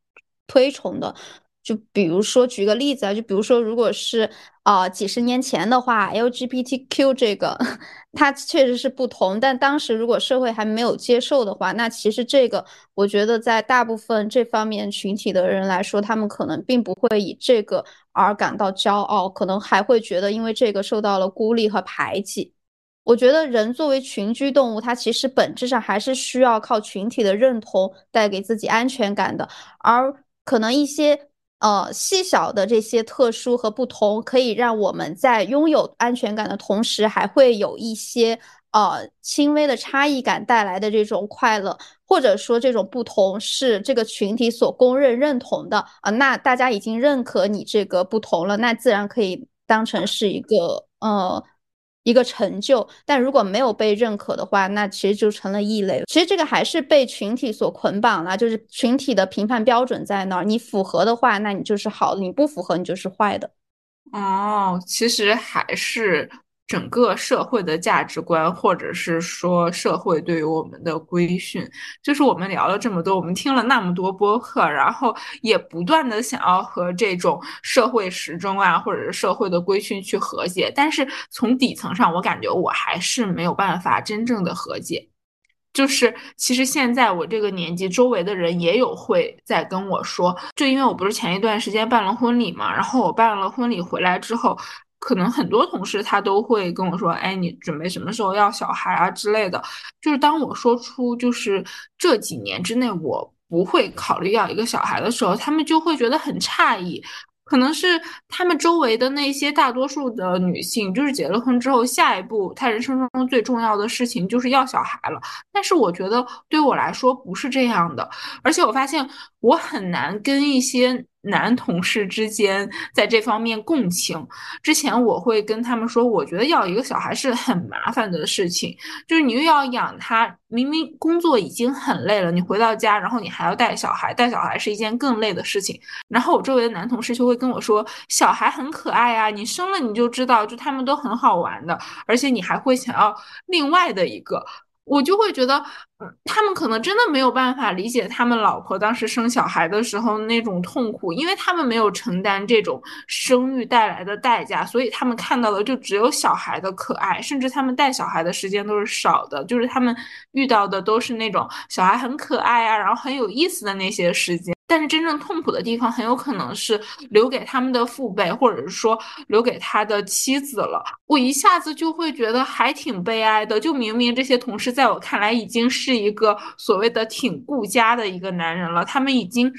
推崇的。就比如说，举个例子啊，就比如说，如果是啊几十年前的话，LGBTQ 这个 它确实是不同，但当时如果社会还没有接受的话，那其实这个我觉得在大部分这方面群体的人来说，他们可能并不会以这个而感到骄傲，可能还会觉得因为这个受到了孤立和排挤。我觉得人作为群居动物，它其实本质上还是需要靠群体的认同带给自己安全感的，而可能一些。呃，细小的这些特殊和不同，可以让我们在拥有安全感的同时，还会有一些呃轻微的差异感带来的这种快乐，或者说这种不同是这个群体所公认认同的啊，那大家已经认可你这个不同了，那自然可以当成是一个呃。一个成就，但如果没有被认可的话，那其实就成了异类。其实这个还是被群体所捆绑了，就是群体的评判标准在那儿，你符合的话，那你就是好的；你不符合，你就是坏的。哦，其实还是。整个社会的价值观，或者是说社会对于我们的规训，就是我们聊了这么多，我们听了那么多播客，然后也不断的想要和这种社会时钟啊，或者是社会的规训去和解，但是从底层上，我感觉我还是没有办法真正的和解。就是其实现在我这个年纪，周围的人也有会在跟我说，就因为我不是前一段时间办了婚礼嘛，然后我办了婚礼回来之后。可能很多同事他都会跟我说：“哎，你准备什么时候要小孩啊之类的。”就是当我说出就是这几年之内我不会考虑要一个小孩的时候，他们就会觉得很诧异。可能是他们周围的那些大多数的女性，就是结了婚之后，下一步她人生中最重要的事情就是要小孩了。但是我觉得对我来说不是这样的，而且我发现我很难跟一些。男同事之间在这方面共情，之前我会跟他们说，我觉得要一个小孩是很麻烦的事情，就是你又要养他，明明工作已经很累了，你回到家，然后你还要带小孩，带小孩是一件更累的事情。然后我周围的男同事就会跟我说，小孩很可爱啊，你生了你就知道，就他们都很好玩的，而且你还会想要另外的一个。我就会觉得，嗯，他们可能真的没有办法理解他们老婆当时生小孩的时候那种痛苦，因为他们没有承担这种生育带来的代价，所以他们看到的就只有小孩的可爱，甚至他们带小孩的时间都是少的，就是他们遇到的都是那种小孩很可爱啊，然后很有意思的那些时间。但是真正痛苦的地方很有可能是留给他们的父辈，或者是说留给他的妻子了。我一下子就会觉得还挺悲哀的。就明明这些同事在我看来已经是一个所谓的挺顾家的一个男人了，他们已经。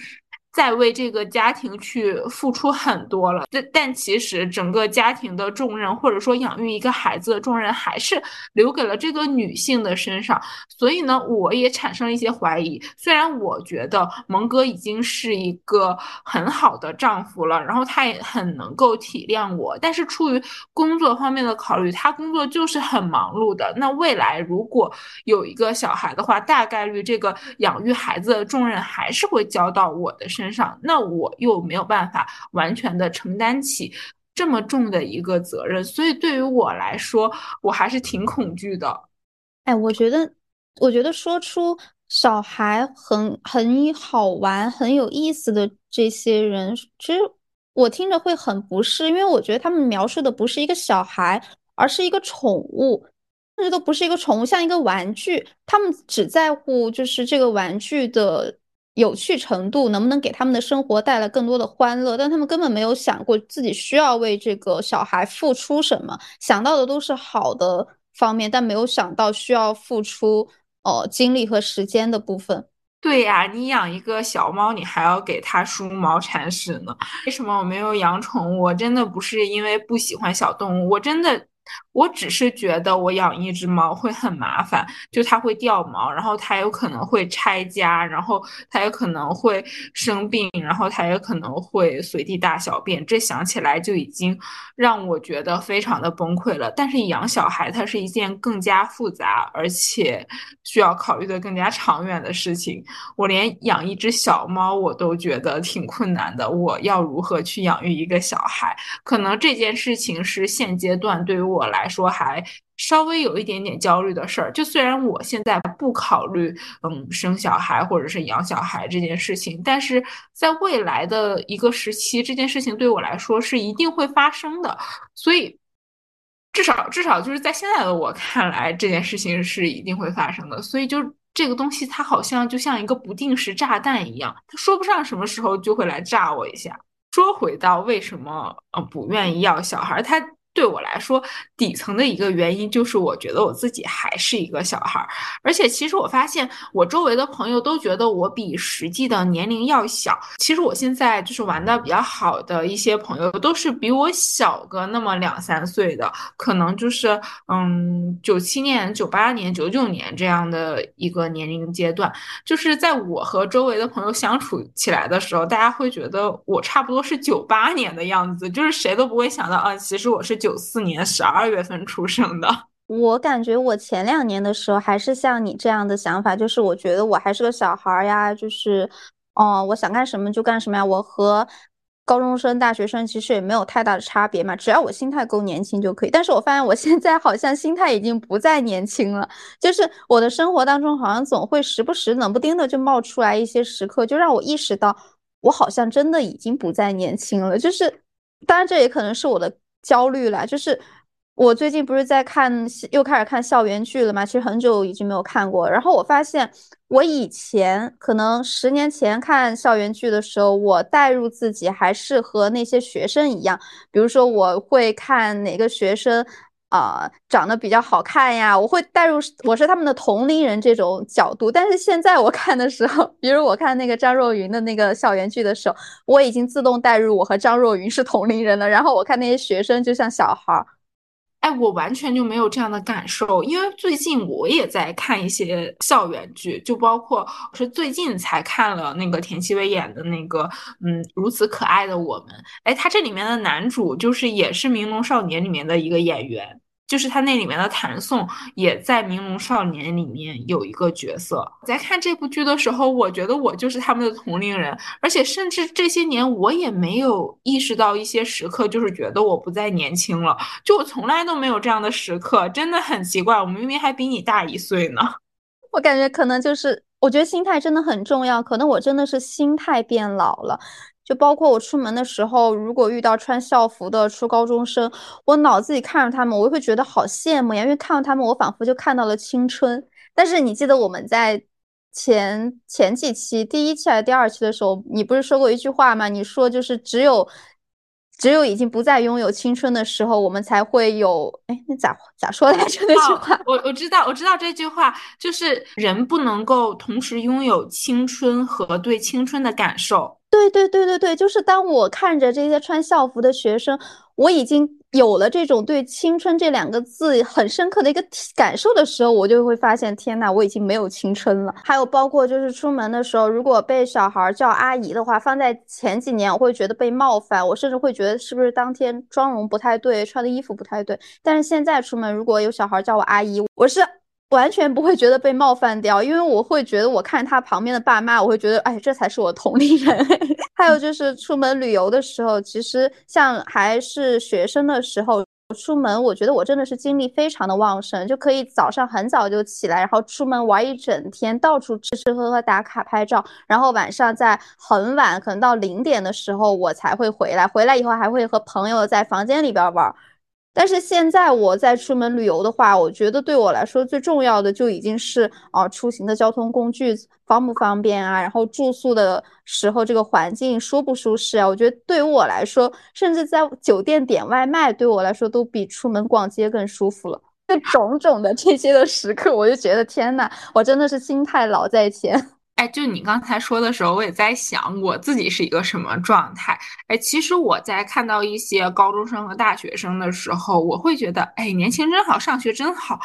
在为这个家庭去付出很多了，但但其实整个家庭的重任，或者说养育一个孩子的重任，还是留给了这个女性的身上。所以呢，我也产生了一些怀疑。虽然我觉得蒙哥已经是一个很好的丈夫了，然后他也很能够体谅我，但是出于工作方面的考虑，他工作就是很忙碌的。那未来如果有一个小孩的话，大概率这个养育孩子的重任还是会交到我的身。身上，那我又没有办法完全的承担起这么重的一个责任，所以对于我来说，我还是挺恐惧的。哎，我觉得，我觉得说出小孩很很好玩、很有意思的这些人，其实我听着会很不适，因为我觉得他们描述的不是一个小孩，而是一个宠物，甚至都不是一个宠物，像一个玩具。他们只在乎就是这个玩具的。有趣程度能不能给他们的生活带来更多的欢乐？但他们根本没有想过自己需要为这个小孩付出什么，想到的都是好的方面，但没有想到需要付出呃精力和时间的部分。对呀，你养一个小猫，你还要给它梳毛铲屎呢。为什么我没有养宠物？我真的不是因为不喜欢小动物，我真的。我只是觉得我养一只猫会很麻烦，就它会掉毛，然后它有可能会拆家，然后它有可能会生病，然后它也可能会随地大小便。这想起来就已经让我觉得非常的崩溃了。但是养小孩它是一件更加复杂，而且需要考虑的更加长远的事情。我连养一只小猫我都觉得挺困难的，我要如何去养育一个小孩？可能这件事情是现阶段对于我。来来说还稍微有一点点焦虑的事儿，就虽然我现在不考虑嗯生小孩或者是养小孩这件事情，但是在未来的一个时期，这件事情对我来说是一定会发生的。所以至少至少就是在现在的我看来，这件事情是一定会发生的。所以就这个东西，它好像就像一个不定时炸弹一样，它说不上什么时候就会来炸我一下。说回到为什么呃不愿意要小孩，他。对我来说，底层的一个原因就是我觉得我自己还是一个小孩儿，而且其实我发现我周围的朋友都觉得我比实际的年龄要小。其实我现在就是玩的比较好的一些朋友，都是比我小个那么两三岁的，可能就是嗯九七年、九八年、九九年这样的一个年龄阶段。就是在我和周围的朋友相处起来的时候，大家会觉得我差不多是九八年的样子，就是谁都不会想到啊，其实我是。九四年十二月份出生的，我感觉我前两年的时候还是像你这样的想法，就是我觉得我还是个小孩呀，就是，哦，我想干什么就干什么呀。我和高中生、大学生其实也没有太大的差别嘛，只要我心态够年轻就可以。但是我发现我现在好像心态已经不再年轻了，就是我的生活当中好像总会时不时冷不丁的就冒出来一些时刻，就让我意识到我好像真的已经不再年轻了。就是，当然这也可能是我的。焦虑了，就是我最近不是在看，又开始看校园剧了嘛？其实很久已经没有看过。然后我发现，我以前可能十年前看校园剧的时候，我带入自己还是和那些学生一样，比如说我会看哪个学生。啊，长得比较好看呀，我会带入我是他们的同龄人这种角度。但是现在我看的时候，比如我看那个张若昀的那个校园剧的时候，我已经自动带入我和张若昀是同龄人了。然后我看那些学生就像小孩儿，哎，我完全就没有这样的感受。因为最近我也在看一些校园剧，就包括是最近才看了那个田曦薇演的那个，嗯，如此可爱的我们。哎，他这里面的男主就是也是《明龙少年》里面的一个演员。就是他那里面的谭颂也在《明龙少年》里面有一个角色。在看这部剧的时候，我觉得我就是他们的同龄人，而且甚至这些年我也没有意识到一些时刻，就是觉得我不再年轻了。就我从来都没有这样的时刻，真的很奇怪。我明明还比你大一岁呢。我感觉可能就是，我觉得心态真的很重要。可能我真的是心态变老了。就包括我出门的时候，如果遇到穿校服的初高中生，我脑子里看着他们，我会觉得好羡慕呀，因为看到他们，我仿佛就看到了青春。但是你记得我们在前前几期，第一期还是第二期的时候，你不是说过一句话吗？你说就是只有只有已经不再拥有青春的时候，我们才会有。哎，那咋咋说来着？那句话，我我知道，我知道这句话就是人不能够同时拥有青春和对青春的感受。对对对对对，就是当我看着这些穿校服的学生，我已经有了这种对青春这两个字很深刻的一个感受的时候，我就会发现，天呐，我已经没有青春了。还有包括就是出门的时候，如果被小孩叫阿姨的话，放在前几年，我会觉得被冒犯，我甚至会觉得是不是当天妆容不太对，穿的衣服不太对。但是现在出门，如果有小孩叫我阿姨，我是。完全不会觉得被冒犯掉，因为我会觉得我看他旁边的爸妈，我会觉得，哎，这才是我同龄人。还有就是出门旅游的时候，其实像还是学生的时候出门，我觉得我真的是精力非常的旺盛，就可以早上很早就起来，然后出门玩一整天，到处吃吃喝喝、打卡拍照，然后晚上在很晚，可能到零点的时候我才会回来，回来以后还会和朋友在房间里边玩。但是现在我在出门旅游的话，我觉得对我来说最重要的就已经是啊，出行的交通工具方不方便啊，然后住宿的时候这个环境舒不舒适啊？我觉得对于我来说，甚至在酒店点外卖，对我来说都比出门逛街更舒服了。这种种的这些的时刻，我就觉得天呐，我真的是心态老在前。哎，就你刚才说的时候，我也在想我自己是一个什么状态。哎，其实我在看到一些高中生和大学生的时候，我会觉得，哎，年轻真好，上学真好。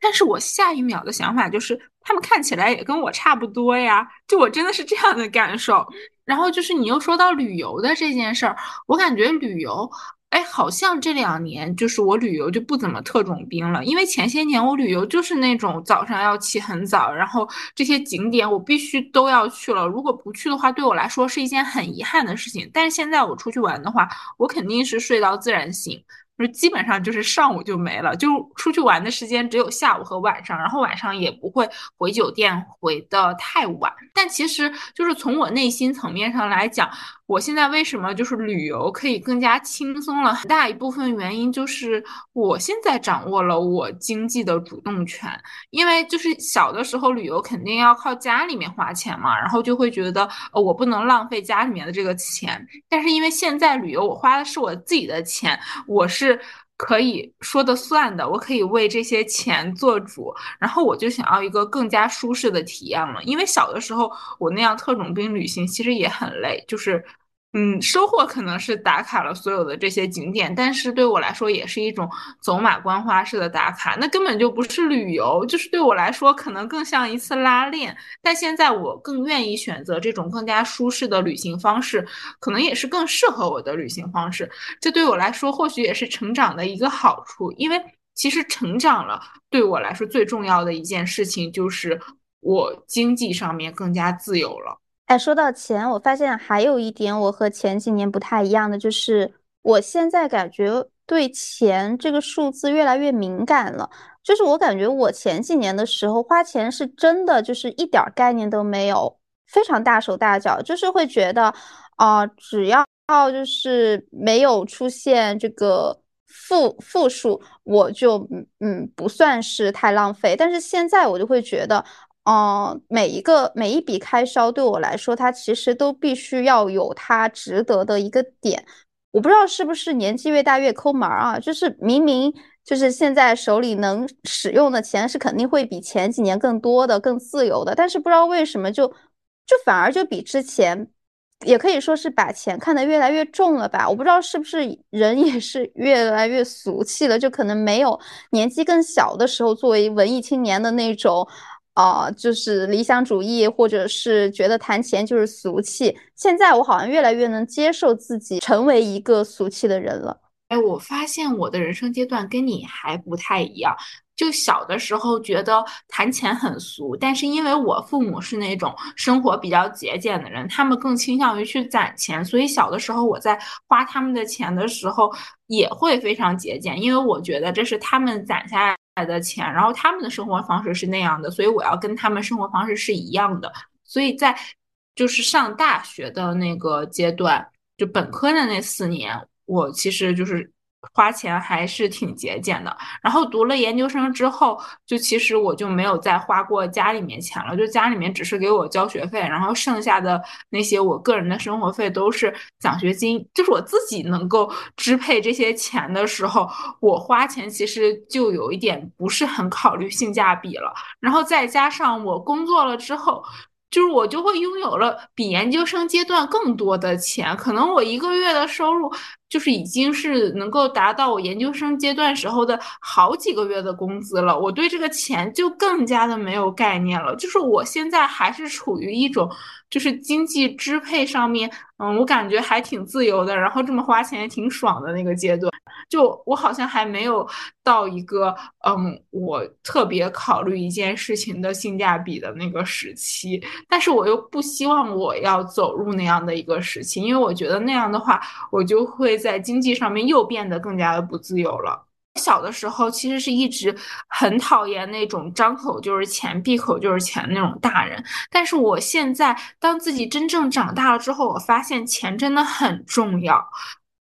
但是我下一秒的想法就是，他们看起来也跟我差不多呀。就我真的是这样的感受。然后就是你又说到旅游的这件事儿，我感觉旅游。哎，好像这两年就是我旅游就不怎么特种兵了，因为前些年我旅游就是那种早上要起很早，然后这些景点我必须都要去了，如果不去的话，对我来说是一件很遗憾的事情。但是现在我出去玩的话，我肯定是睡到自然醒。就基本上就是上午就没了，就出去玩的时间只有下午和晚上，然后晚上也不会回酒店回的太晚。但其实就是从我内心层面上来讲，我现在为什么就是旅游可以更加轻松了？很大一部分原因就是我现在掌握了我经济的主动权。因为就是小的时候旅游肯定要靠家里面花钱嘛，然后就会觉得呃我不能浪费家里面的这个钱。但是因为现在旅游我花的是我自己的钱，我是。可以说的算的，我可以为这些钱做主，然后我就想要一个更加舒适的体验了。因为小的时候我那样特种兵旅行其实也很累，就是。嗯，收获可能是打卡了所有的这些景点，但是对我来说也是一种走马观花式的打卡，那根本就不是旅游，就是对我来说可能更像一次拉练。但现在我更愿意选择这种更加舒适的旅行方式，可能也是更适合我的旅行方式。这对我来说或许也是成长的一个好处，因为其实成长了对我来说最重要的一件事情就是我经济上面更加自由了。哎，说到钱，我发现还有一点我和前几年不太一样的，就是我现在感觉对钱这个数字越来越敏感了。就是我感觉我前几年的时候花钱是真的就是一点概念都没有，非常大手大脚，就是会觉得啊，只要就是没有出现这个负负数，我就嗯不算是太浪费。但是现在我就会觉得。嗯，每一个每一笔开销对我来说，它其实都必须要有它值得的一个点。我不知道是不是年纪越大越抠门啊？就是明明就是现在手里能使用的钱是肯定会比前几年更多的、更自由的，但是不知道为什么就就反而就比之前，也可以说是把钱看得越来越重了吧？我不知道是不是人也是越来越俗气了，就可能没有年纪更小的时候作为文艺青年的那种。啊，就是理想主义，或者是觉得谈钱就是俗气。现在我好像越来越能接受自己成为一个俗气的人了。哎，我发现我的人生阶段跟你还不太一样。就小的时候觉得谈钱很俗，但是因为我父母是那种生活比较节俭的人，他们更倾向于去攒钱，所以小的时候我在花他们的钱的时候也会非常节俭，因为我觉得这是他们攒下来来的钱，然后他们的生活方式是那样的，所以我要跟他们生活方式是一样的。所以在就是上大学的那个阶段，就本科的那四年，我其实就是。花钱还是挺节俭的，然后读了研究生之后，就其实我就没有再花过家里面钱了，就家里面只是给我交学费，然后剩下的那些我个人的生活费都是奖学金，就是我自己能够支配这些钱的时候，我花钱其实就有一点不是很考虑性价比了，然后再加上我工作了之后。就是我就会拥有了比研究生阶段更多的钱，可能我一个月的收入就是已经是能够达到我研究生阶段时候的好几个月的工资了。我对这个钱就更加的没有概念了。就是我现在还是处于一种就是经济支配上面，嗯，我感觉还挺自由的，然后这么花钱也挺爽的那个阶段。就我好像还没有到一个，嗯，我特别考虑一件事情的性价比的那个时期，但是我又不希望我要走入那样的一个时期，因为我觉得那样的话，我就会在经济上面又变得更加的不自由了。小的时候其实是一直很讨厌那种张口就是钱、闭口就是钱的那种大人，但是我现在当自己真正长大了之后，我发现钱真的很重要，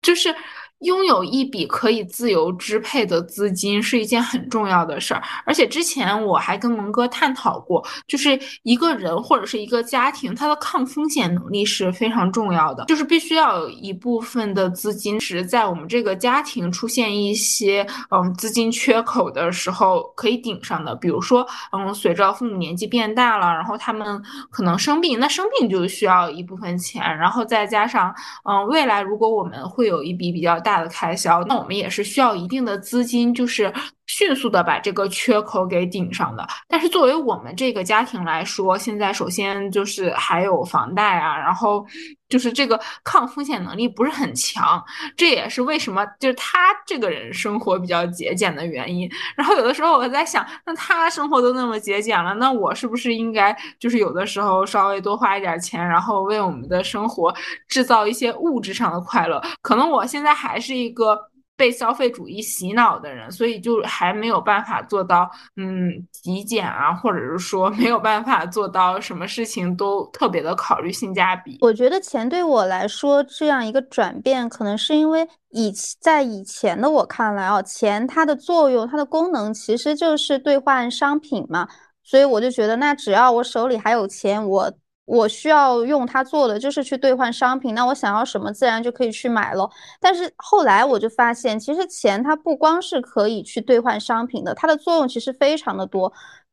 就是。拥有一笔可以自由支配的资金是一件很重要的事儿，而且之前我还跟蒙哥探讨过，就是一个人或者是一个家庭，他的抗风险能力是非常重要的，就是必须要有一部分的资金是在我们这个家庭出现一些嗯资金缺口的时候可以顶上的，比如说嗯随着父母年纪变大了，然后他们可能生病，那生病就需要一部分钱，然后再加上嗯未来如果我们会有一笔比较。大的开销，那我们也是需要一定的资金，就是迅速的把这个缺口给顶上的。但是作为我们这个家庭来说，现在首先就是还有房贷啊，然后就是这个抗风险能力不是很强，这也是为什么就是他这个人生活比较节俭的原因。然后有的时候我在想，那他生活都那么节俭了，那我是不是应该就是有的时候稍微多花一点钱，然后为我们的生活制造一些物质上的快乐？可能我现在还。是一个被消费主义洗脑的人，所以就还没有办法做到嗯极简啊，或者是说没有办法做到什么事情都特别的考虑性价比。我觉得钱对我来说这样一个转变，可能是因为以在以前的我看来啊，钱它的作用、它的功能其实就是兑换商品嘛，所以我就觉得那只要我手里还有钱，我我需要用它做的就是去兑换商品，那我想要什么自然就可以去买了。但是后来我就发现，其实钱它不光是可以去兑换商品的，它的作用其实非常的多。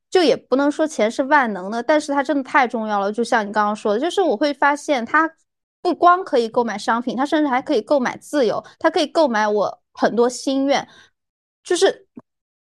就也不能说钱是万能的，但是它真的太重要了。就像你刚刚说的，就是我会发现它不光可以购买商品，它甚至还可以购买自由，它可以购买我很多心愿。就是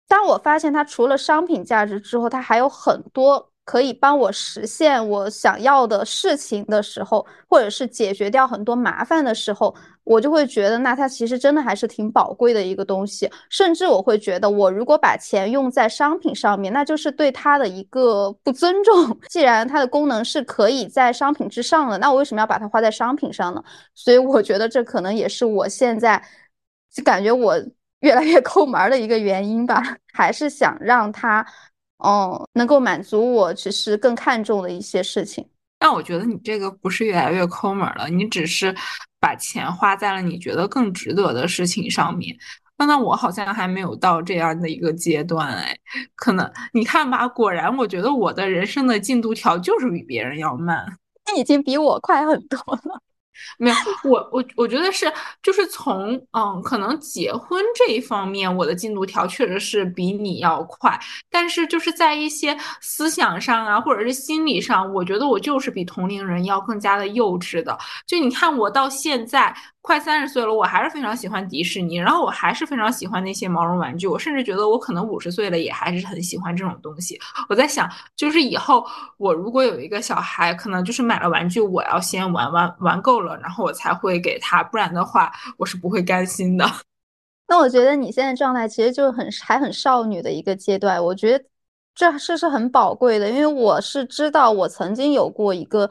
当我发现它除了商品价值之后，它还有很多。可以帮我实现我想要的事情的时候，或者是解决掉很多麻烦的时候，我就会觉得，那它其实真的还是挺宝贵的一个东西。甚至我会觉得，我如果把钱用在商品上面，那就是对它的一个不尊重。既然它的功能是可以在商品之上的，那我为什么要把它花在商品上呢？所以我觉得这可能也是我现在就感觉我越来越 抠门的一个原因吧，还是想让它。哦，能够满足我只是更看重的一些事情。但我觉得你这个不是越来越抠门了，你只是把钱花在了你觉得更值得的事情上面。那那我好像还没有到这样的一个阶段哎，可能你看吧，果然我觉得我的人生的进度条就是比别人要慢。你已经比我快很多了。没有，我我我觉得是，就是从嗯，可能结婚这一方面，我的进度条确实是比你要快，但是就是在一些思想上啊，或者是心理上，我觉得我就是比同龄人要更加的幼稚的。就你看，我到现在。快三十岁了，我还是非常喜欢迪士尼，然后我还是非常喜欢那些毛绒玩具，我甚至觉得我可能五十岁了也还是很喜欢这种东西。我在想，就是以后我如果有一个小孩，可能就是买了玩具，我要先玩玩玩够了，然后我才会给他，不然的话我是不会甘心的。那我觉得你现在状态其实就是很还很少女的一个阶段，我觉得这是是很宝贵的，因为我是知道我曾经有过一个。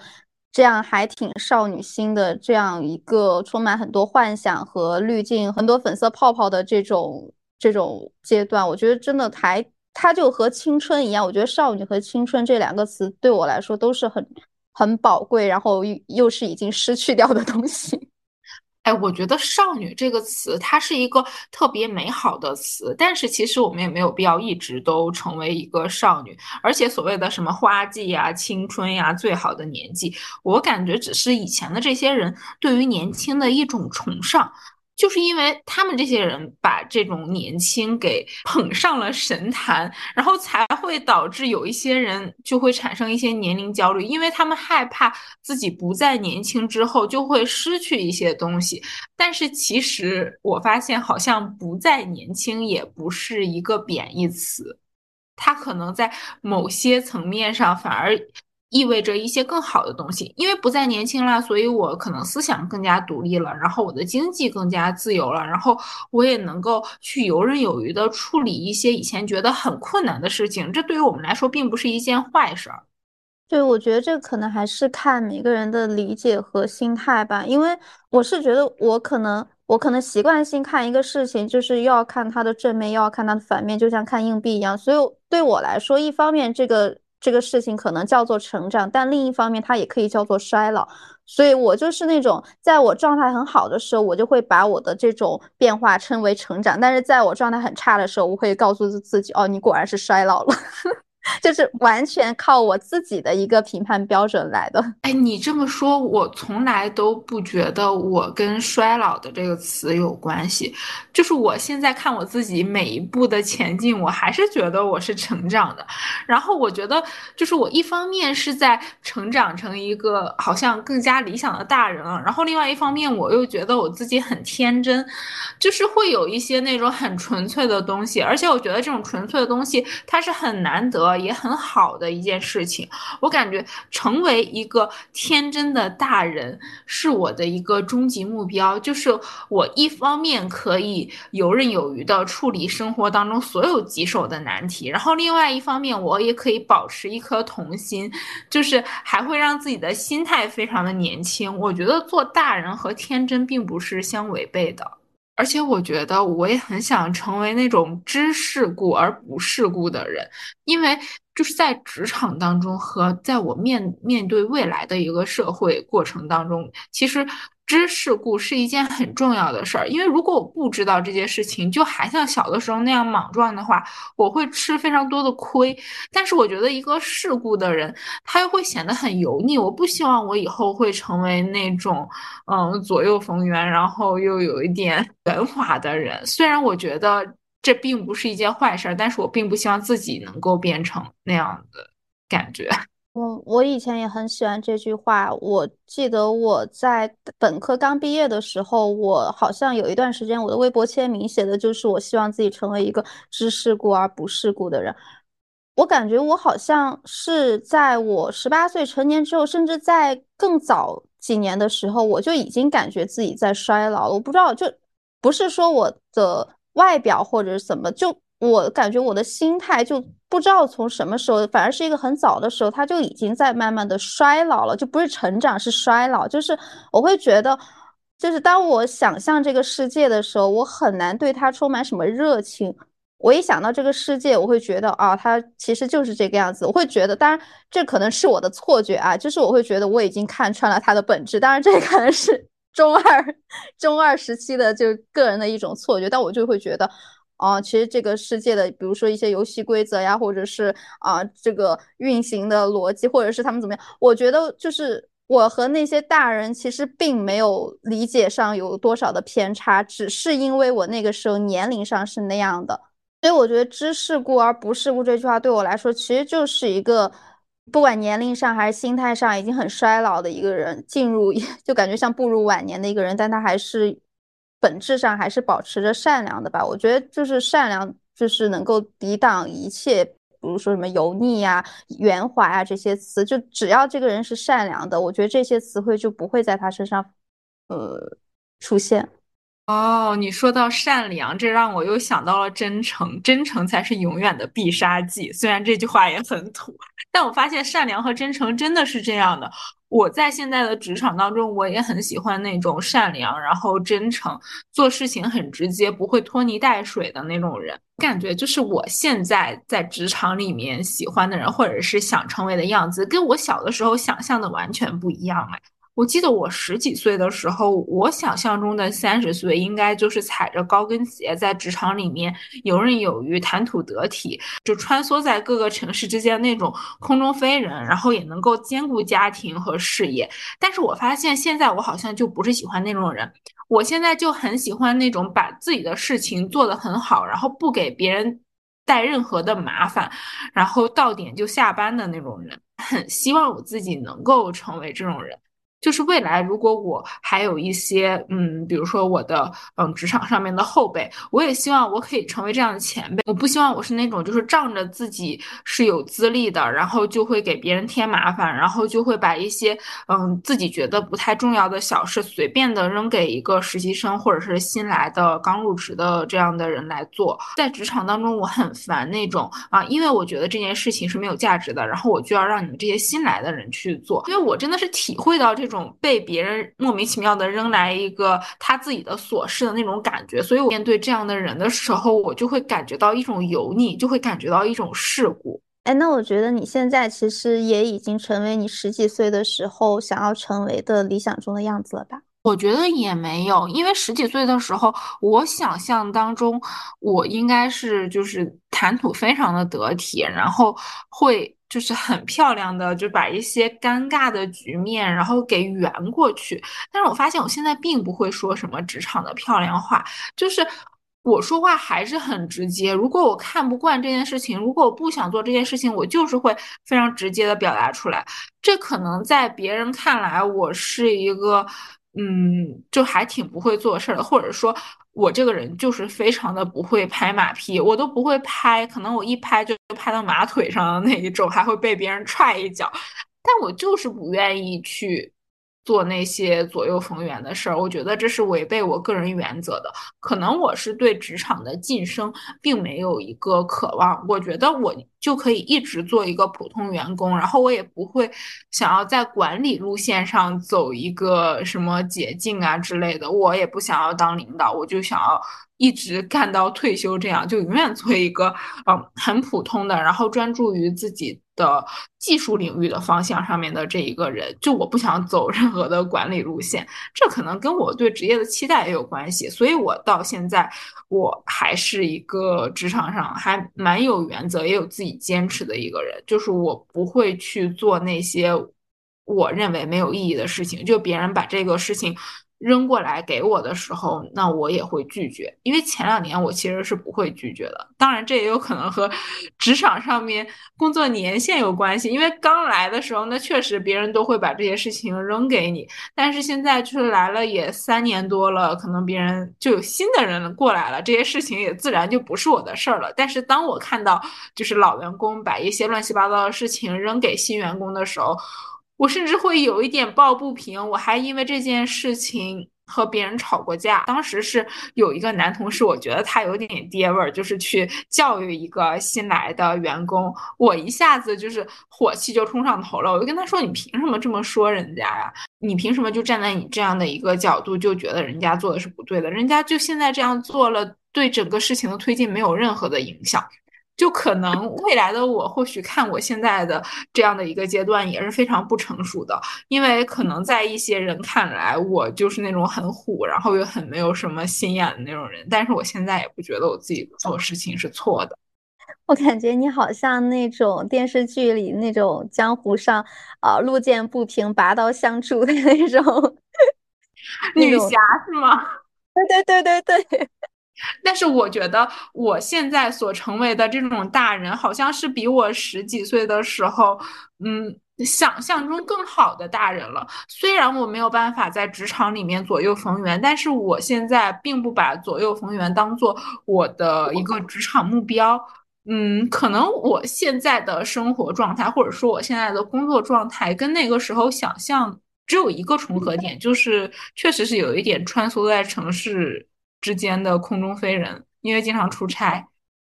这样还挺少女心的，这样一个充满很多幻想和滤镜、很多粉色泡泡的这种这种阶段，我觉得真的还，它就和青春一样。我觉得少女和青春这两个词对我来说都是很很宝贵，然后又又是已经失去掉的东西。哎，我觉得“少女”这个词，它是一个特别美好的词，但是其实我们也没有必要一直都成为一个少女。而且所谓的什么花季呀、青春呀、最好的年纪，我感觉只是以前的这些人对于年轻的一种崇尚。就是因为他们这些人把这种年轻给捧上了神坛，然后才会导致有一些人就会产生一些年龄焦虑，因为他们害怕自己不再年轻之后就会失去一些东西。但是其实我发现，好像不再年轻也不是一个贬义词，它可能在某些层面上反而。意味着一些更好的东西，因为不再年轻了，所以我可能思想更加独立了，然后我的经济更加自由了，然后我也能够去游刃有余的处理一些以前觉得很困难的事情，这对于我们来说并不是一件坏事儿。对，我觉得这可能还是看每个人的理解和心态吧，因为我是觉得我可能我可能习惯性看一个事情，就是要看它的正面，又要看它的反面，就像看硬币一样，所以对我来说，一方面这个。这个事情可能叫做成长，但另一方面它也可以叫做衰老。所以我就是那种，在我状态很好的时候，我就会把我的这种变化称为成长；但是在我状态很差的时候，我会告诉自己，哦，你果然是衰老了。就是完全靠我自己的一个评判标准来的。哎，你这么说，我从来都不觉得我跟衰老的这个词有关系。就是我现在看我自己每一步的前进，我还是觉得我是成长的。然后我觉得，就是我一方面是在成长成一个好像更加理想的大人了，然后另外一方面我又觉得我自己很天真，就是会有一些那种很纯粹的东西。而且我觉得这种纯粹的东西，它是很难得。也很好的一件事情，我感觉成为一个天真的大人是我的一个终极目标。就是我一方面可以游刃有余的处理生活当中所有棘手的难题，然后另外一方面我也可以保持一颗童心，就是还会让自己的心态非常的年轻。我觉得做大人和天真并不是相违背的。而且我觉得我也很想成为那种知世故而不世故的人，因为就是在职场当中和在我面面对未来的一个社会过程当中，其实。知世故是一件很重要的事儿，因为如果我不知道这件事情，就还像小的时候那样莽撞的话，我会吃非常多的亏。但是我觉得一个世故的人，他又会显得很油腻。我不希望我以后会成为那种，嗯，左右逢源，然后又有一点 圆滑的人。虽然我觉得这并不是一件坏事，但是我并不希望自己能够变成那样的感觉。我我以前也很喜欢这句话。我记得我在本科刚毕业的时候，我好像有一段时间，我的微博签名写的就是我希望自己成为一个知世故而不世故的人。我感觉我好像是在我十八岁成年之后，甚至在更早几年的时候，我就已经感觉自己在衰老了。我不知道，就不是说我的外表或者什么，就我感觉我的心态就。不知道从什么时候，反而是一个很早的时候，他就已经在慢慢的衰老了，就不是成长，是衰老。就是我会觉得，就是当我想象这个世界的时候，我很难对它充满什么热情。我一想到这个世界，我会觉得啊，它其实就是这个样子。我会觉得，当然这可能是我的错觉啊，就是我会觉得我已经看穿了它的本质。当然，这可能是中二 中二时期的就个人的一种错觉，但我就会觉得。啊，其实这个世界的，比如说一些游戏规则呀，或者是啊这个运行的逻辑，或者是他们怎么样，我觉得就是我和那些大人其实并没有理解上有多少的偏差，只是因为我那个时候年龄上是那样的，所以我觉得知世故而不世故这句话对我来说，其实就是一个不管年龄上还是心态上已经很衰老的一个人进入，就感觉像步入晚年的一个人，但他还是。本质上还是保持着善良的吧，我觉得就是善良，就是能够抵挡一切，比如说什么油腻呀、圆滑啊这些词，就只要这个人是善良的，我觉得这些词汇就不会在他身上，呃，出现。哦，你说到善良，这让我又想到了真诚，真诚才是永远的必杀技。虽然这句话也很土，但我发现善良和真诚真的是这样的。我在现在的职场当中，我也很喜欢那种善良，然后真诚，做事情很直接，不会拖泥带水的那种人。感觉就是我现在在职场里面喜欢的人，或者是想成为的样子，跟我小的时候想象的完全不一样哎。我记得我十几岁的时候，我想象中的三十岁应该就是踩着高跟鞋在职场里面游刃有余、谈吐得体，就穿梭在各个城市之间那种空中飞人，然后也能够兼顾家庭和事业。但是我发现现在我好像就不是喜欢那种人，我现在就很喜欢那种把自己的事情做得很好，然后不给别人带任何的麻烦，然后到点就下班的那种人。很希望我自己能够成为这种人。就是未来，如果我还有一些，嗯，比如说我的，嗯，职场上面的后辈，我也希望我可以成为这样的前辈。我不希望我是那种就是仗着自己是有资历的，然后就会给别人添麻烦，然后就会把一些，嗯，自己觉得不太重要的小事随便的扔给一个实习生或者是新来的刚入职的这样的人来做。在职场当中，我很烦那种啊，因为我觉得这件事情是没有价值的，然后我就要让你们这些新来的人去做，因为我真的是体会到这。种被别人莫名其妙的扔来一个他自己的琐事的那种感觉，所以我面对这样的人的时候，我就会感觉到一种油腻，就会感觉到一种世故。哎，那我觉得你现在其实也已经成为你十几岁的时候想要成为的理想中的样子了吧？我觉得也没有，因为十几岁的时候，我想象当中我应该是就是谈吐非常的得体，然后会。就是很漂亮的，就把一些尴尬的局面，然后给圆过去。但是我发现我现在并不会说什么职场的漂亮话，就是我说话还是很直接。如果我看不惯这件事情，如果我不想做这件事情，我就是会非常直接的表达出来。这可能在别人看来，我是一个。嗯，就还挺不会做事的，或者说，我这个人就是非常的不会拍马屁，我都不会拍，可能我一拍就拍到马腿上的那一种，还会被别人踹一脚。但我就是不愿意去做那些左右逢源的事儿，我觉得这是违背我个人原则的。可能我是对职场的晋升并没有一个渴望，我觉得我就可以一直做一个普通员工，然后我也不会想要在管理路线上走一个什么捷径啊之类的。我也不想要当领导，我就想要一直干到退休，这样就永远做一个嗯很普通的，然后专注于自己。的技术领域的方向上面的这一个人，就我不想走任何的管理路线，这可能跟我对职业的期待也有关系，所以我到现在我还是一个职场上还蛮有原则，也有自己坚持的一个人，就是我不会去做那些我认为没有意义的事情，就别人把这个事情。扔过来给我的时候，那我也会拒绝，因为前两年我其实是不会拒绝的。当然，这也有可能和职场上面工作年限有关系。因为刚来的时候，那确实别人都会把这些事情扔给你。但是现在就是来了也三年多了，可能别人就有新的人过来了，这些事情也自然就不是我的事儿了。但是当我看到就是老员工把一些乱七八糟的事情扔给新员工的时候，我甚至会有一点抱不平，我还因为这件事情和别人吵过架。当时是有一个男同事，我觉得他有点爹味儿，就是去教育一个新来的员工，我一下子就是火气就冲上头了。我就跟他说：“你凭什么这么说人家呀？你凭什么就站在你这样的一个角度，就觉得人家做的是不对的？人家就现在这样做了，对整个事情的推进没有任何的影响。”就可能未来的我，或许看我现在的这样的一个阶段也是非常不成熟的，因为可能在一些人看来，我就是那种很虎，然后又很没有什么心眼的那种人。但是我现在也不觉得我自己做事情是错的。我感觉你好像那种电视剧里那种江湖上啊，路见不平拔刀相助的那种 女侠是吗？对对对对对。但是我觉得我现在所成为的这种大人，好像是比我十几岁的时候，嗯，想象中更好的大人了。虽然我没有办法在职场里面左右逢源，但是我现在并不把左右逢源当做我的一个职场目标。嗯，可能我现在的生活状态，或者说我现在的工作状态，跟那个时候想象只有一个重合点，就是确实是有一点穿梭在城市。之间的空中飞人，因为经常出差，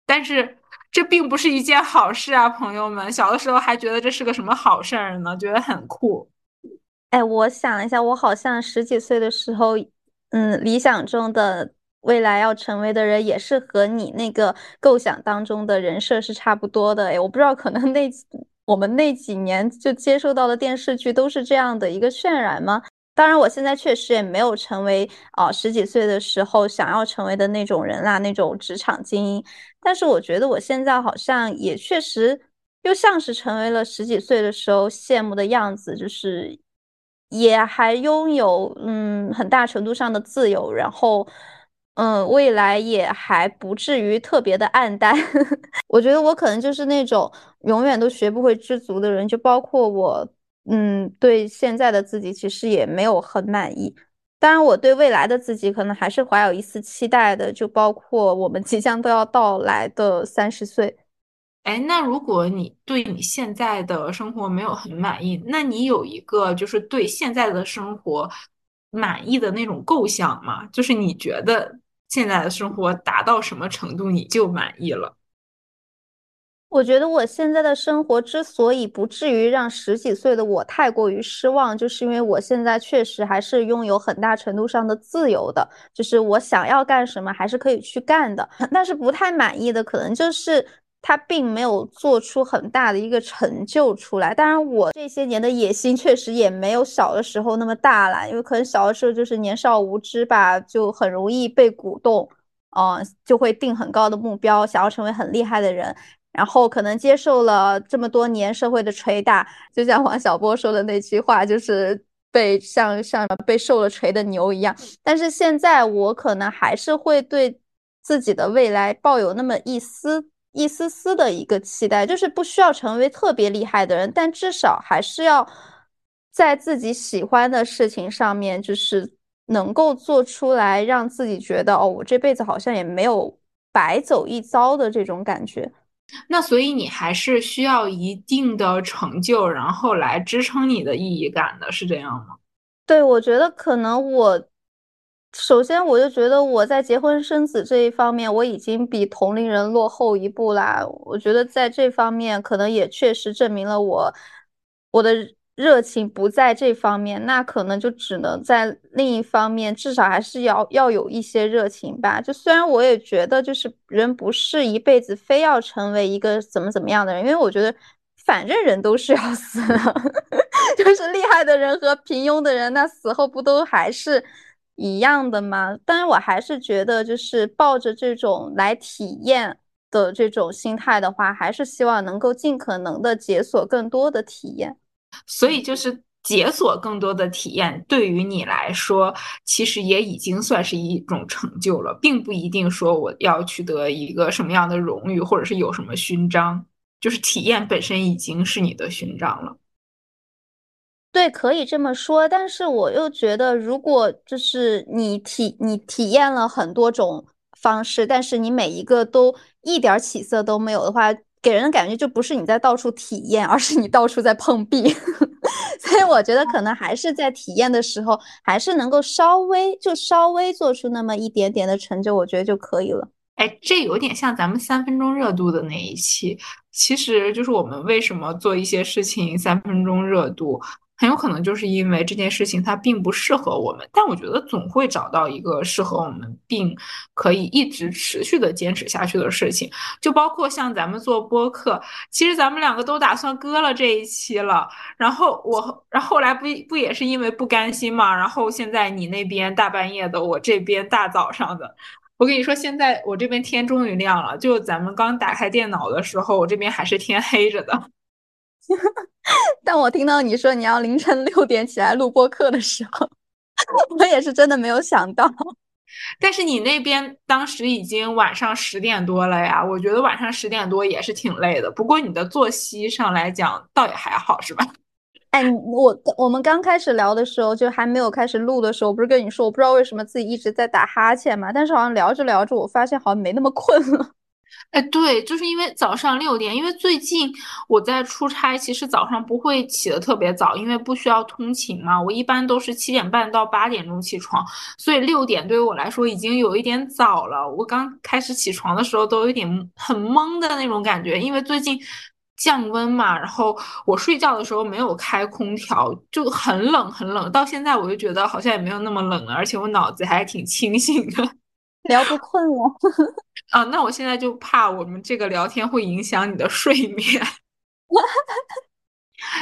但是这并不是一件好事啊，朋友们。小的时候还觉得这是个什么好事儿呢？觉得很酷。哎，我想一下，我好像十几岁的时候，嗯，理想中的未来要成为的人，也是和你那个构想当中的人设是差不多的。哎，我不知道，可能那我们那几年就接受到的电视剧都是这样的一个渲染吗？当然，我现在确实也没有成为啊十几岁的时候想要成为的那种人啦，那种职场精英。但是我觉得我现在好像也确实又像是成为了十几岁的时候羡慕的样子，就是也还拥有嗯很大程度上的自由，然后嗯未来也还不至于特别的暗淡。我觉得我可能就是那种永远都学不会知足的人，就包括我。嗯，对现在的自己其实也没有很满意。当然，我对未来的自己可能还是怀有一丝期待的，就包括我们即将都要到来的三十岁。哎，那如果你对你现在的生活没有很满意，那你有一个就是对现在的生活满意的那种构想吗？就是你觉得现在的生活达到什么程度你就满意了？我觉得我现在的生活之所以不至于让十几岁的我太过于失望，就是因为我现在确实还是拥有很大程度上的自由的，就是我想要干什么还是可以去干的。但是不太满意的可能就是他并没有做出很大的一个成就出来。当然，我这些年的野心确实也没有小的时候那么大了，因为可能小的时候就是年少无知吧，就很容易被鼓动，嗯，就会定很高的目标，想要成为很厉害的人。然后可能接受了这么多年社会的捶打，就像王小波说的那句话，就是被像像被受了锤的牛一样。但是现在我可能还是会对自己的未来抱有那么一丝一丝丝的一个期待，就是不需要成为特别厉害的人，但至少还是要在自己喜欢的事情上面，就是能够做出来，让自己觉得哦，我这辈子好像也没有白走一遭的这种感觉。那所以你还是需要一定的成就，然后来支撑你的意义感的，是这样吗？对，我觉得可能我首先，我就觉得我在结婚生子这一方面，我已经比同龄人落后一步啦。我觉得在这方面，可能也确实证明了我我的热情不在这方面，那可能就只能在另一方面，至少还是要要有一些热情吧。就虽然我也觉得，就是人不是一辈子非要成为一个怎么怎么样的人，因为我觉得反正人都是要死的，就是厉害的人和平庸的人，那死后不都还是。一样的吗？但是我还是觉得，就是抱着这种来体验的这种心态的话，还是希望能够尽可能的解锁更多的体验。所以，就是解锁更多的体验，对于你来说，其实也已经算是一种成就了，并不一定说我要取得一个什么样的荣誉，或者是有什么勋章，就是体验本身已经是你的勋章了。对，可以这么说，但是我又觉得，如果就是你体你体验了很多种方式，但是你每一个都一点起色都没有的话，给人的感觉就不是你在到处体验，而是你到处在碰壁。所以我觉得可能还是在体验的时候，还是能够稍微就稍微做出那么一点点的成就，我觉得就可以了。哎，这有点像咱们三分钟热度的那一期，其实就是我们为什么做一些事情三分钟热度。很有可能就是因为这件事情它并不适合我们，但我觉得总会找到一个适合我们并可以一直持续的坚持下去的事情。就包括像咱们做播客，其实咱们两个都打算割了这一期了。然后我，然后后来不不也是因为不甘心嘛？然后现在你那边大半夜的，我这边大早上的。我跟你说，现在我这边天终于亮了。就咱们刚打开电脑的时候，我这边还是天黑着的。但我听到你说你要凌晨六点起来录播课的时候，我也是真的没有想到。但是你那边当时已经晚上十点多了呀，我觉得晚上十点多也是挺累的。不过你的作息上来讲，倒也还好，是吧？哎，我我们刚开始聊的时候，就还没有开始录的时候，不是跟你说我不知道为什么自己一直在打哈欠嘛？但是好像聊着聊着，我发现好像没那么困了。哎，对，就是因为早上六点，因为最近我在出差，其实早上不会起得特别早，因为不需要通勤嘛。我一般都是七点半到八点钟起床，所以六点对于我来说已经有一点早了。我刚开始起床的时候都有点很懵的那种感觉，因为最近降温嘛，然后我睡觉的时候没有开空调，就很冷很冷。到现在我就觉得好像也没有那么冷了，而且我脑子还挺清醒的。聊不困了 啊？那我现在就怕我们这个聊天会影响你的睡眠。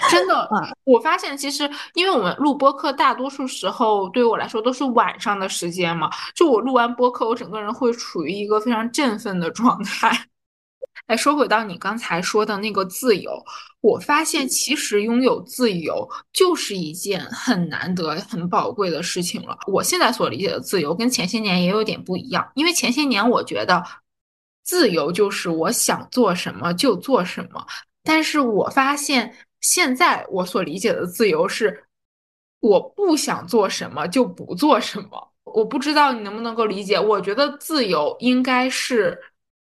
真的，我发现其实，因为我们录播课，大多数时候对于我来说都是晚上的时间嘛。就我录完播课，我整个人会处于一个非常振奋的状态。哎，说回到你刚才说的那个自由，我发现其实拥有自由就是一件很难得、很宝贵的事情了。我现在所理解的自由跟前些年也有点不一样，因为前些年我觉得自由就是我想做什么就做什么，但是我发现现在我所理解的自由是我不想做什么就不做什么。我不知道你能不能够理解，我觉得自由应该是。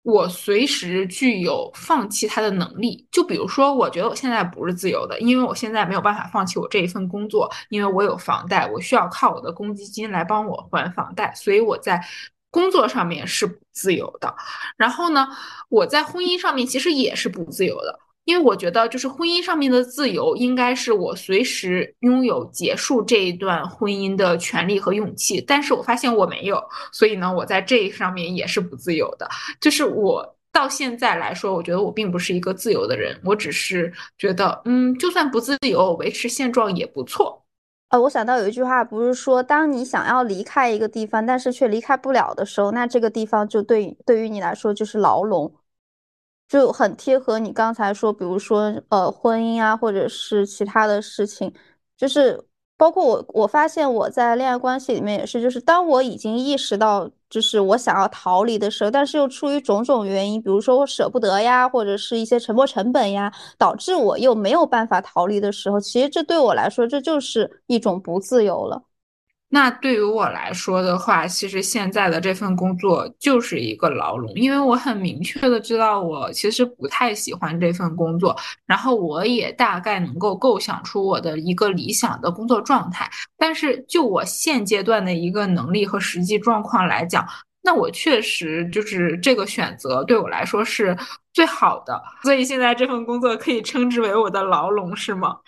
我随时具有放弃它的能力，就比如说，我觉得我现在不是自由的，因为我现在没有办法放弃我这一份工作，因为我有房贷，我需要靠我的公积金来帮我还房贷，所以我在工作上面是不自由的。然后呢，我在婚姻上面其实也是不自由的。因为我觉得，就是婚姻上面的自由，应该是我随时拥有结束这一段婚姻的权利和勇气。但是我发现我没有，所以呢，我在这上面也是不自由的。就是我到现在来说，我觉得我并不是一个自由的人，我只是觉得，嗯，就算不自由，维持现状也不错。呃，我想到有一句话，不是说，当你想要离开一个地方，但是却离开不了的时候，那这个地方就对对于你来说就是牢笼。就很贴合你刚才说，比如说呃婚姻啊，或者是其他的事情，就是包括我，我发现我在恋爱关系里面也是，就是当我已经意识到，就是我想要逃离的时候，但是又出于种种原因，比如说我舍不得呀，或者是一些沉没成本呀，导致我又没有办法逃离的时候，其实这对我来说，这就是一种不自由了。那对于我来说的话，其实现在的这份工作就是一个牢笼，因为我很明确的知道我其实不太喜欢这份工作，然后我也大概能够构想出我的一个理想的工作状态，但是就我现阶段的一个能力和实际状况来讲，那我确实就是这个选择对我来说是最好的，所以现在这份工作可以称之为我的牢笼，是吗？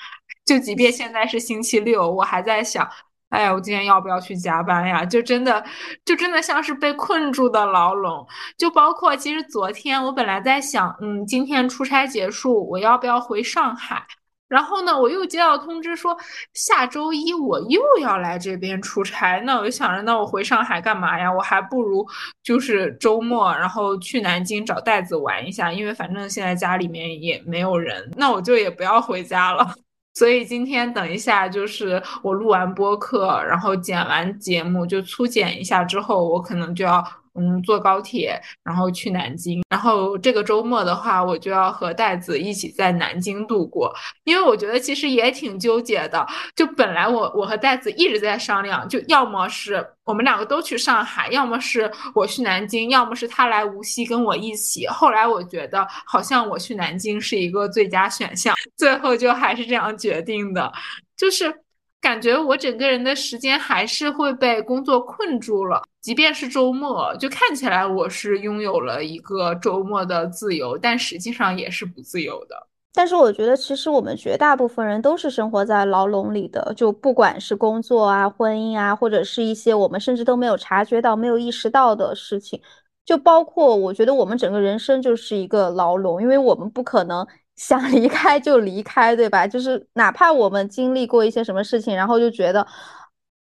就即便现在是星期六，我还在想。哎呀，我今天要不要去加班呀？就真的，就真的像是被困住的牢笼。就包括其实昨天我本来在想，嗯，今天出差结束，我要不要回上海？然后呢，我又接到通知说下周一我又要来这边出差。那我就想着，那我回上海干嘛呀？我还不如就是周末，然后去南京找袋子玩一下，因为反正现在家里面也没有人，那我就也不要回家了。所以今天等一下，就是我录完播客，然后剪完节目，就粗剪一下之后，我可能就要。嗯，坐高铁，然后去南京。然后这个周末的话，我就要和袋子一起在南京度过。因为我觉得其实也挺纠结的。就本来我我和袋子一直在商量，就要么是我们两个都去上海，要么是我去南京，要么是他来无锡跟我一起。后来我觉得好像我去南京是一个最佳选项，最后就还是这样决定的，就是。感觉我整个人的时间还是会被工作困住了，即便是周末，就看起来我是拥有了一个周末的自由，但实际上也是不自由的。但是我觉得，其实我们绝大部分人都是生活在牢笼里的，就不管是工作啊、婚姻啊，或者是一些我们甚至都没有察觉到、没有意识到的事情，就包括我觉得我们整个人生就是一个牢笼，因为我们不可能。想离开就离开，对吧？就是哪怕我们经历过一些什么事情，然后就觉得，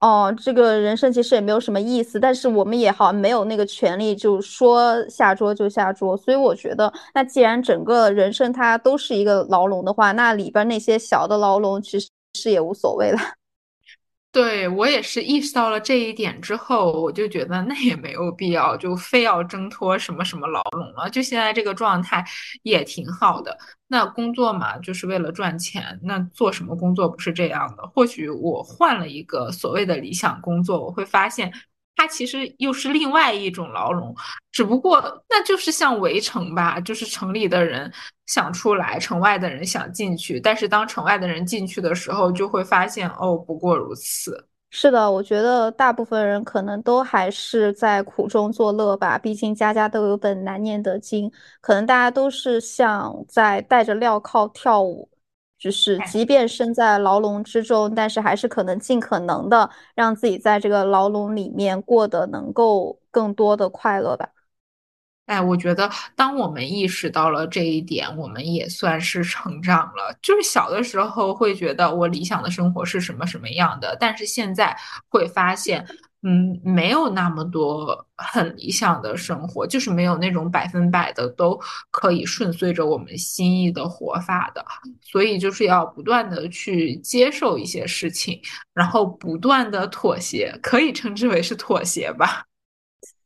哦，这个人生其实也没有什么意思，但是我们也好像没有那个权利，就说下桌就下桌。所以我觉得，那既然整个人生它都是一个牢笼的话，那里边那些小的牢笼其实是也无所谓了。对我也是意识到了这一点之后，我就觉得那也没有必要，就非要挣脱什么什么牢笼了。就现在这个状态也挺好的。那工作嘛，就是为了赚钱。那做什么工作不是这样的？或许我换了一个所谓的理想工作，我会发现。它其实又是另外一种牢笼，只不过那就是像围城吧，就是城里的人想出来，城外的人想进去，但是当城外的人进去的时候，就会发现哦，不过如此。是的，我觉得大部分人可能都还是在苦中作乐吧，毕竟家家都有本难念的经，可能大家都是像在戴着镣铐跳舞。就是即便身在牢笼之中，但是还是可能尽可能的让自己在这个牢笼里面过得能够更多的快乐吧。哎，我觉得当我们意识到了这一点，我们也算是成长了。就是小的时候会觉得我理想的生活是什么什么样的，但是现在会发现。嗯，没有那么多很理想的生活，就是没有那种百分百的都可以顺遂着我们心意的活法的，所以就是要不断的去接受一些事情，然后不断的妥协，可以称之为是妥协吧。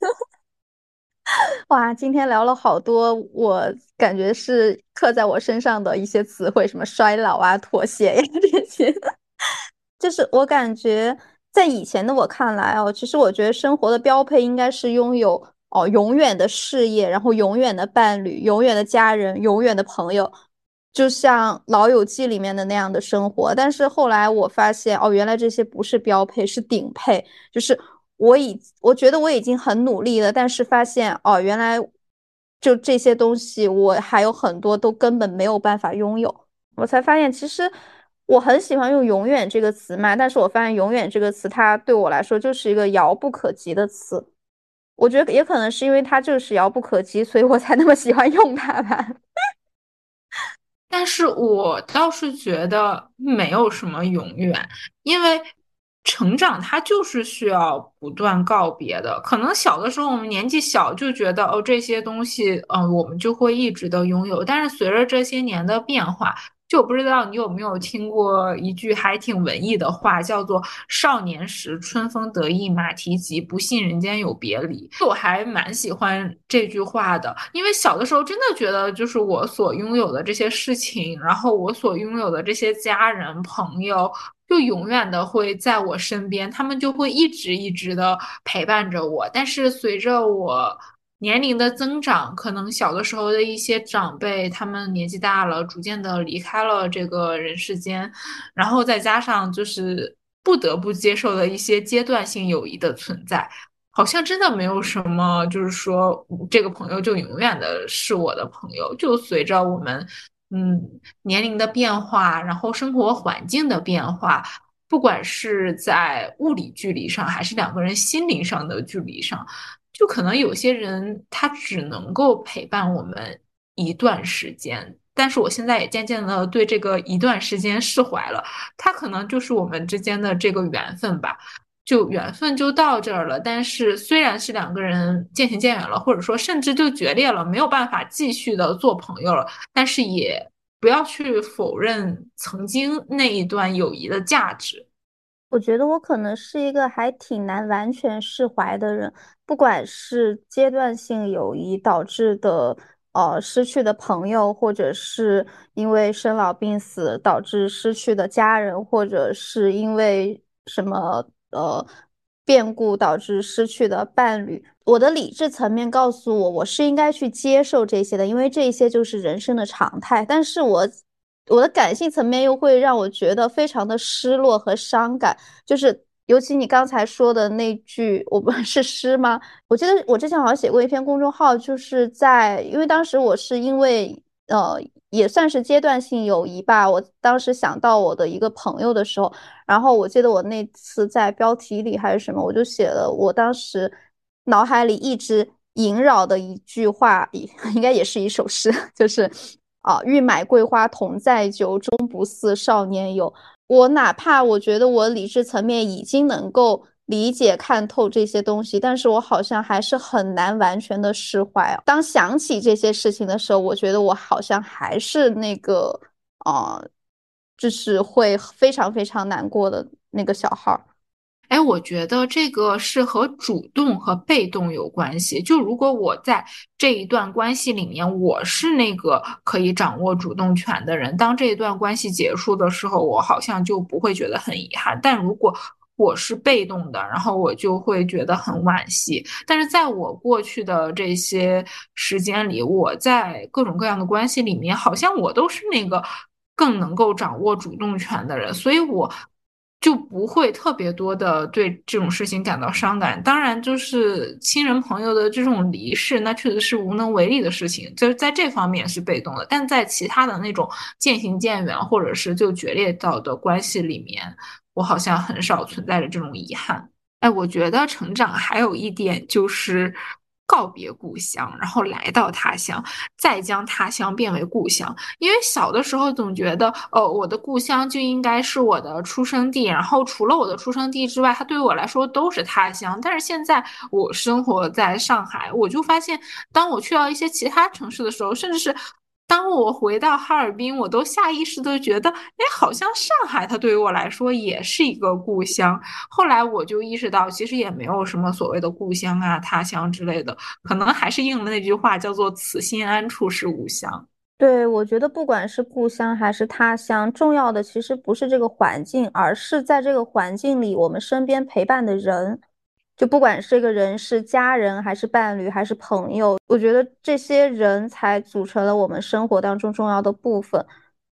哇，今天聊了好多，我感觉是刻在我身上的一些词汇，什么衰老啊、妥协呀这些，就是我感觉。在以前的我看来哦，其实我觉得生活的标配应该是拥有哦永远的事业，然后永远的伴侣，永远的家人，永远的朋友，就像《老友记》里面的那样的生活。但是后来我发现哦，原来这些不是标配，是顶配。就是我已我觉得我已经很努力了，但是发现哦，原来就这些东西我还有很多都根本没有办法拥有。我才发现其实。我很喜欢用“永远”这个词嘛，但是我发现“永远”这个词，它对我来说就是一个遥不可及的词。我觉得也可能是因为它就是遥不可及，所以我才那么喜欢用它吧。但是我倒是觉得没有什么永远，因为成长它就是需要不断告别的。可能小的时候我们年纪小就觉得哦这些东西，嗯，我们就会一直的拥有，但是随着这些年的变化。就我不知道你有没有听过一句还挺文艺的话，叫做“少年时春风得意马蹄疾，不信人间有别离”。我还蛮喜欢这句话的，因为小的时候真的觉得，就是我所拥有的这些事情，然后我所拥有的这些家人朋友，就永远的会在我身边，他们就会一直一直的陪伴着我。但是随着我。年龄的增长，可能小的时候的一些长辈，他们年纪大了，逐渐的离开了这个人世间，然后再加上就是不得不接受的一些阶段性友谊的存在，好像真的没有什么，就是说这个朋友就永远的是我的朋友，就随着我们嗯年龄的变化，然后生活环境的变化，不管是在物理距离上，还是两个人心灵上的距离上。就可能有些人他只能够陪伴我们一段时间，但是我现在也渐渐的对这个一段时间释怀了。他可能就是我们之间的这个缘分吧，就缘分就到这儿了。但是虽然是两个人渐行渐远了，或者说甚至就决裂了，没有办法继续的做朋友了，但是也不要去否认曾经那一段友谊的价值。我觉得我可能是一个还挺难完全释怀的人，不管是阶段性友谊导致的呃失去的朋友，或者是因为生老病死导致失去的家人，或者是因为什么呃变故导致失去的伴侣，我的理智层面告诉我，我是应该去接受这些的，因为这些就是人生的常态。但是我。我的感性层面又会让我觉得非常的失落和伤感，就是尤其你刚才说的那句，我不是诗吗？我记得我之前好像写过一篇公众号，就是在因为当时我是因为呃也算是阶段性友谊吧，我当时想到我的一个朋友的时候，然后我记得我那次在标题里还是什么，我就写了我当时脑海里一直萦绕的一句话，应该也是一首诗，就是。啊，欲买桂花同载酒，终不似少年游。我哪怕我觉得我理智层面已经能够理解看透这些东西，但是我好像还是很难完全的释怀。当想起这些事情的时候，我觉得我好像还是那个，啊，就是会非常非常难过的那个小孩。哎，我觉得这个是和主动和被动有关系。就如果我在这一段关系里面，我是那个可以掌握主动权的人，当这一段关系结束的时候，我好像就不会觉得很遗憾。但如果我是被动的，然后我就会觉得很惋惜。但是在我过去的这些时间里，我在各种各样的关系里面，好像我都是那个更能够掌握主动权的人，所以我。就不会特别多的对这种事情感到伤感。当然，就是亲人朋友的这种离世，那确实是无能为力的事情，就是在这方面是被动的。但在其他的那种渐行渐远，或者是就决裂到的关系里面，我好像很少存在着这种遗憾。哎，我觉得成长还有一点就是。告别故乡，然后来到他乡，再将他乡变为故乡。因为小的时候总觉得，呃，我的故乡就应该是我的出生地，然后除了我的出生地之外，它对于我来说都是他乡。但是现在我生活在上海，我就发现，当我去到一些其他城市的时候，甚至是。当我回到哈尔滨，我都下意识的觉得，哎，好像上海它对于我来说也是一个故乡。后来我就意识到，其实也没有什么所谓的故乡啊、他乡之类的，可能还是应了那句话，叫做“此心安处是吾乡”。对，我觉得不管是故乡还是他乡，重要的其实不是这个环境，而是在这个环境里我们身边陪伴的人。就不管是这个人是家人还是伴侣还是朋友，我觉得这些人才组成了我们生活当中重要的部分。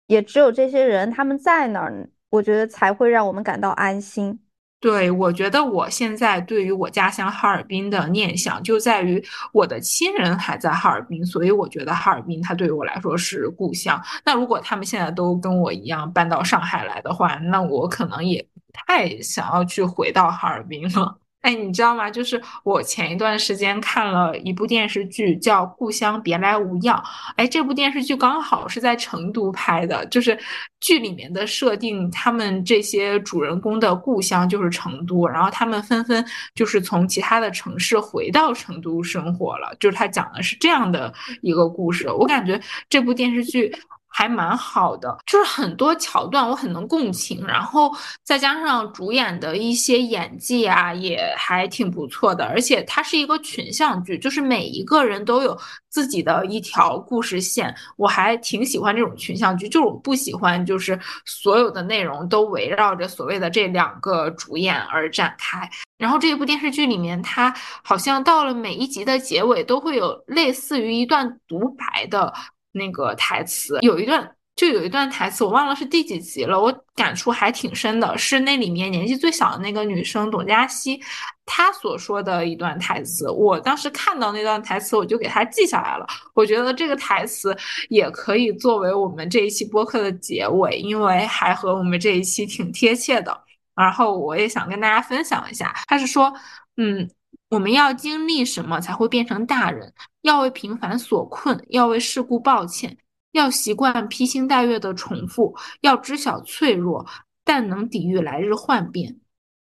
也只有这些人他们在那儿，我觉得才会让我们感到安心。对，我觉得我现在对于我家乡哈尔滨的念想就在于我的亲人还在哈尔滨，所以我觉得哈尔滨它对于我来说是故乡。那如果他们现在都跟我一样搬到上海来的话，那我可能也不太想要去回到哈尔滨了。哎，你知道吗？就是我前一段时间看了一部电视剧，叫《故乡别来无恙》。哎，这部电视剧刚好是在成都拍的，就是剧里面的设定，他们这些主人公的故乡就是成都，然后他们纷纷就是从其他的城市回到成都生活了。就是他讲的是这样的一个故事，我感觉这部电视剧。还蛮好的，就是很多桥段我很能共情，然后再加上主演的一些演技啊，也还挺不错的。而且它是一个群像剧，就是每一个人都有自己的一条故事线，我还挺喜欢这种群像剧。就是我不喜欢，就是所有的内容都围绕着所谓的这两个主演而展开。然后这一部电视剧里面，它好像到了每一集的结尾都会有类似于一段独白的那个台词，有一段就有一段台词，我忘了是第几集了，我感触还挺深的，是那里面年纪最小的那个女生董佳熙，她所说的一段台词。我当时看到那段台词，我就给她记下来了。我觉得这个台词也可以作为我们这一期播客的结尾，因为还和我们这一期挺贴切的。然后我也想跟大家分享一下，他是说，嗯，我们要经历什么才会变成大人？要为平凡所困，要为世故抱歉，要习惯披星戴月的重复，要知晓脆弱，但能抵御来日幻变。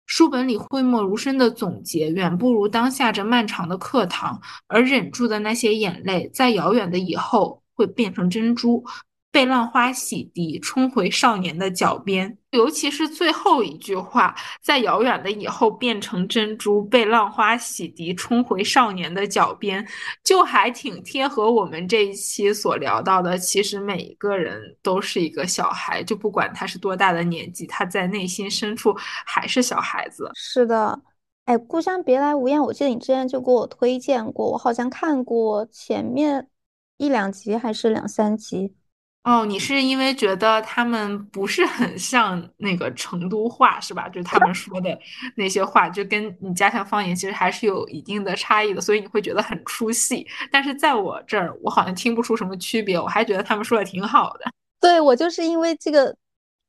书本里讳莫如深的总结，远不如当下这漫长的课堂。而忍住的那些眼泪，在遥远的以后会变成珍珠。被浪花洗涤，冲回少年的脚边。尤其是最后一句话，在遥远的以后变成珍珠，被浪花洗涤，冲回少年的脚边，就还挺贴合我们这一期所聊到的。其实每一个人都是一个小孩，就不管他是多大的年纪，他在内心深处还是小孩子。是的，哎，故乡别来无恙，我记得你之前就给我推荐过，我好像看过前面一两集，还是两三集。哦，你是因为觉得他们不是很像那个成都话是吧？就他们说的那些话，就跟你家乡方言其实还是有一定的差异的，所以你会觉得很出戏。但是在我这儿，我好像听不出什么区别，我还觉得他们说的挺好的。对我就是因为这个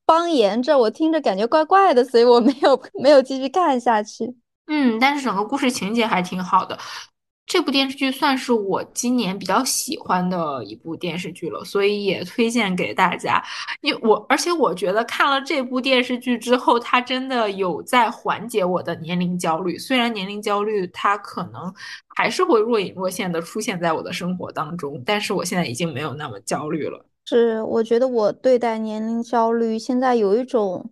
方言这，我听着感觉怪怪的，所以我没有 没有继续看下去。嗯，但是整个故事情节还挺好的。这部电视剧算是我今年比较喜欢的一部电视剧了，所以也推荐给大家。因为我而且我觉得看了这部电视剧之后，它真的有在缓解我的年龄焦虑。虽然年龄焦虑它可能还是会若隐若现的出现在我的生活当中，但是我现在已经没有那么焦虑了。是，我觉得我对待年龄焦虑现在有一种。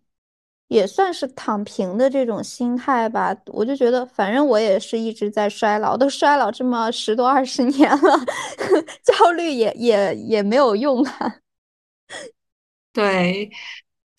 也算是躺平的这种心态吧，我就觉得，反正我也是一直在衰老，都衰老这么十多二十年了，焦虑也也也没有用了。对。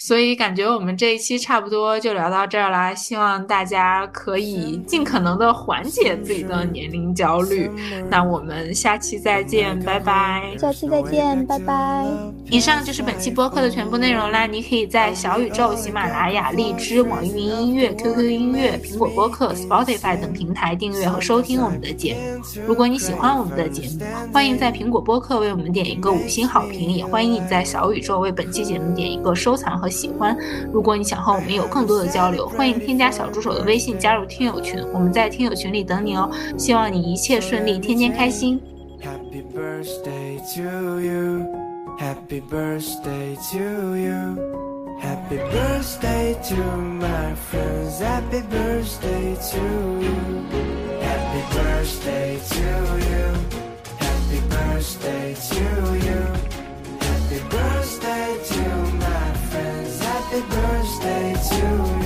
所以感觉我们这一期差不多就聊到这儿啦，希望大家可以尽可能的缓解自己的年龄焦虑。那我们下期再见，拜拜。下期再见，拜拜。以上就是本期播客的全部内容啦。你可以在小宇宙、喜马拉雅、荔枝、网易云音乐、QQ 音乐、苹果播客、Spotify 等平台订阅和收听我们的节目。如果你喜欢我们的节目，欢迎在苹果播客为我们点一个五星好评，也欢迎你在小宇宙为本期节目点一个收藏和。喜欢如果你想和我们有更多的交流欢迎添加小助手的微信加入听友群我们在听友群里等你哦希望你一切顺利天天开心 happy birthday to you happy birthday to you happy birthday to my friends happy birthday to you happy birthday to you happy birthday to you happy birthday to you happy birthday to stay tuned.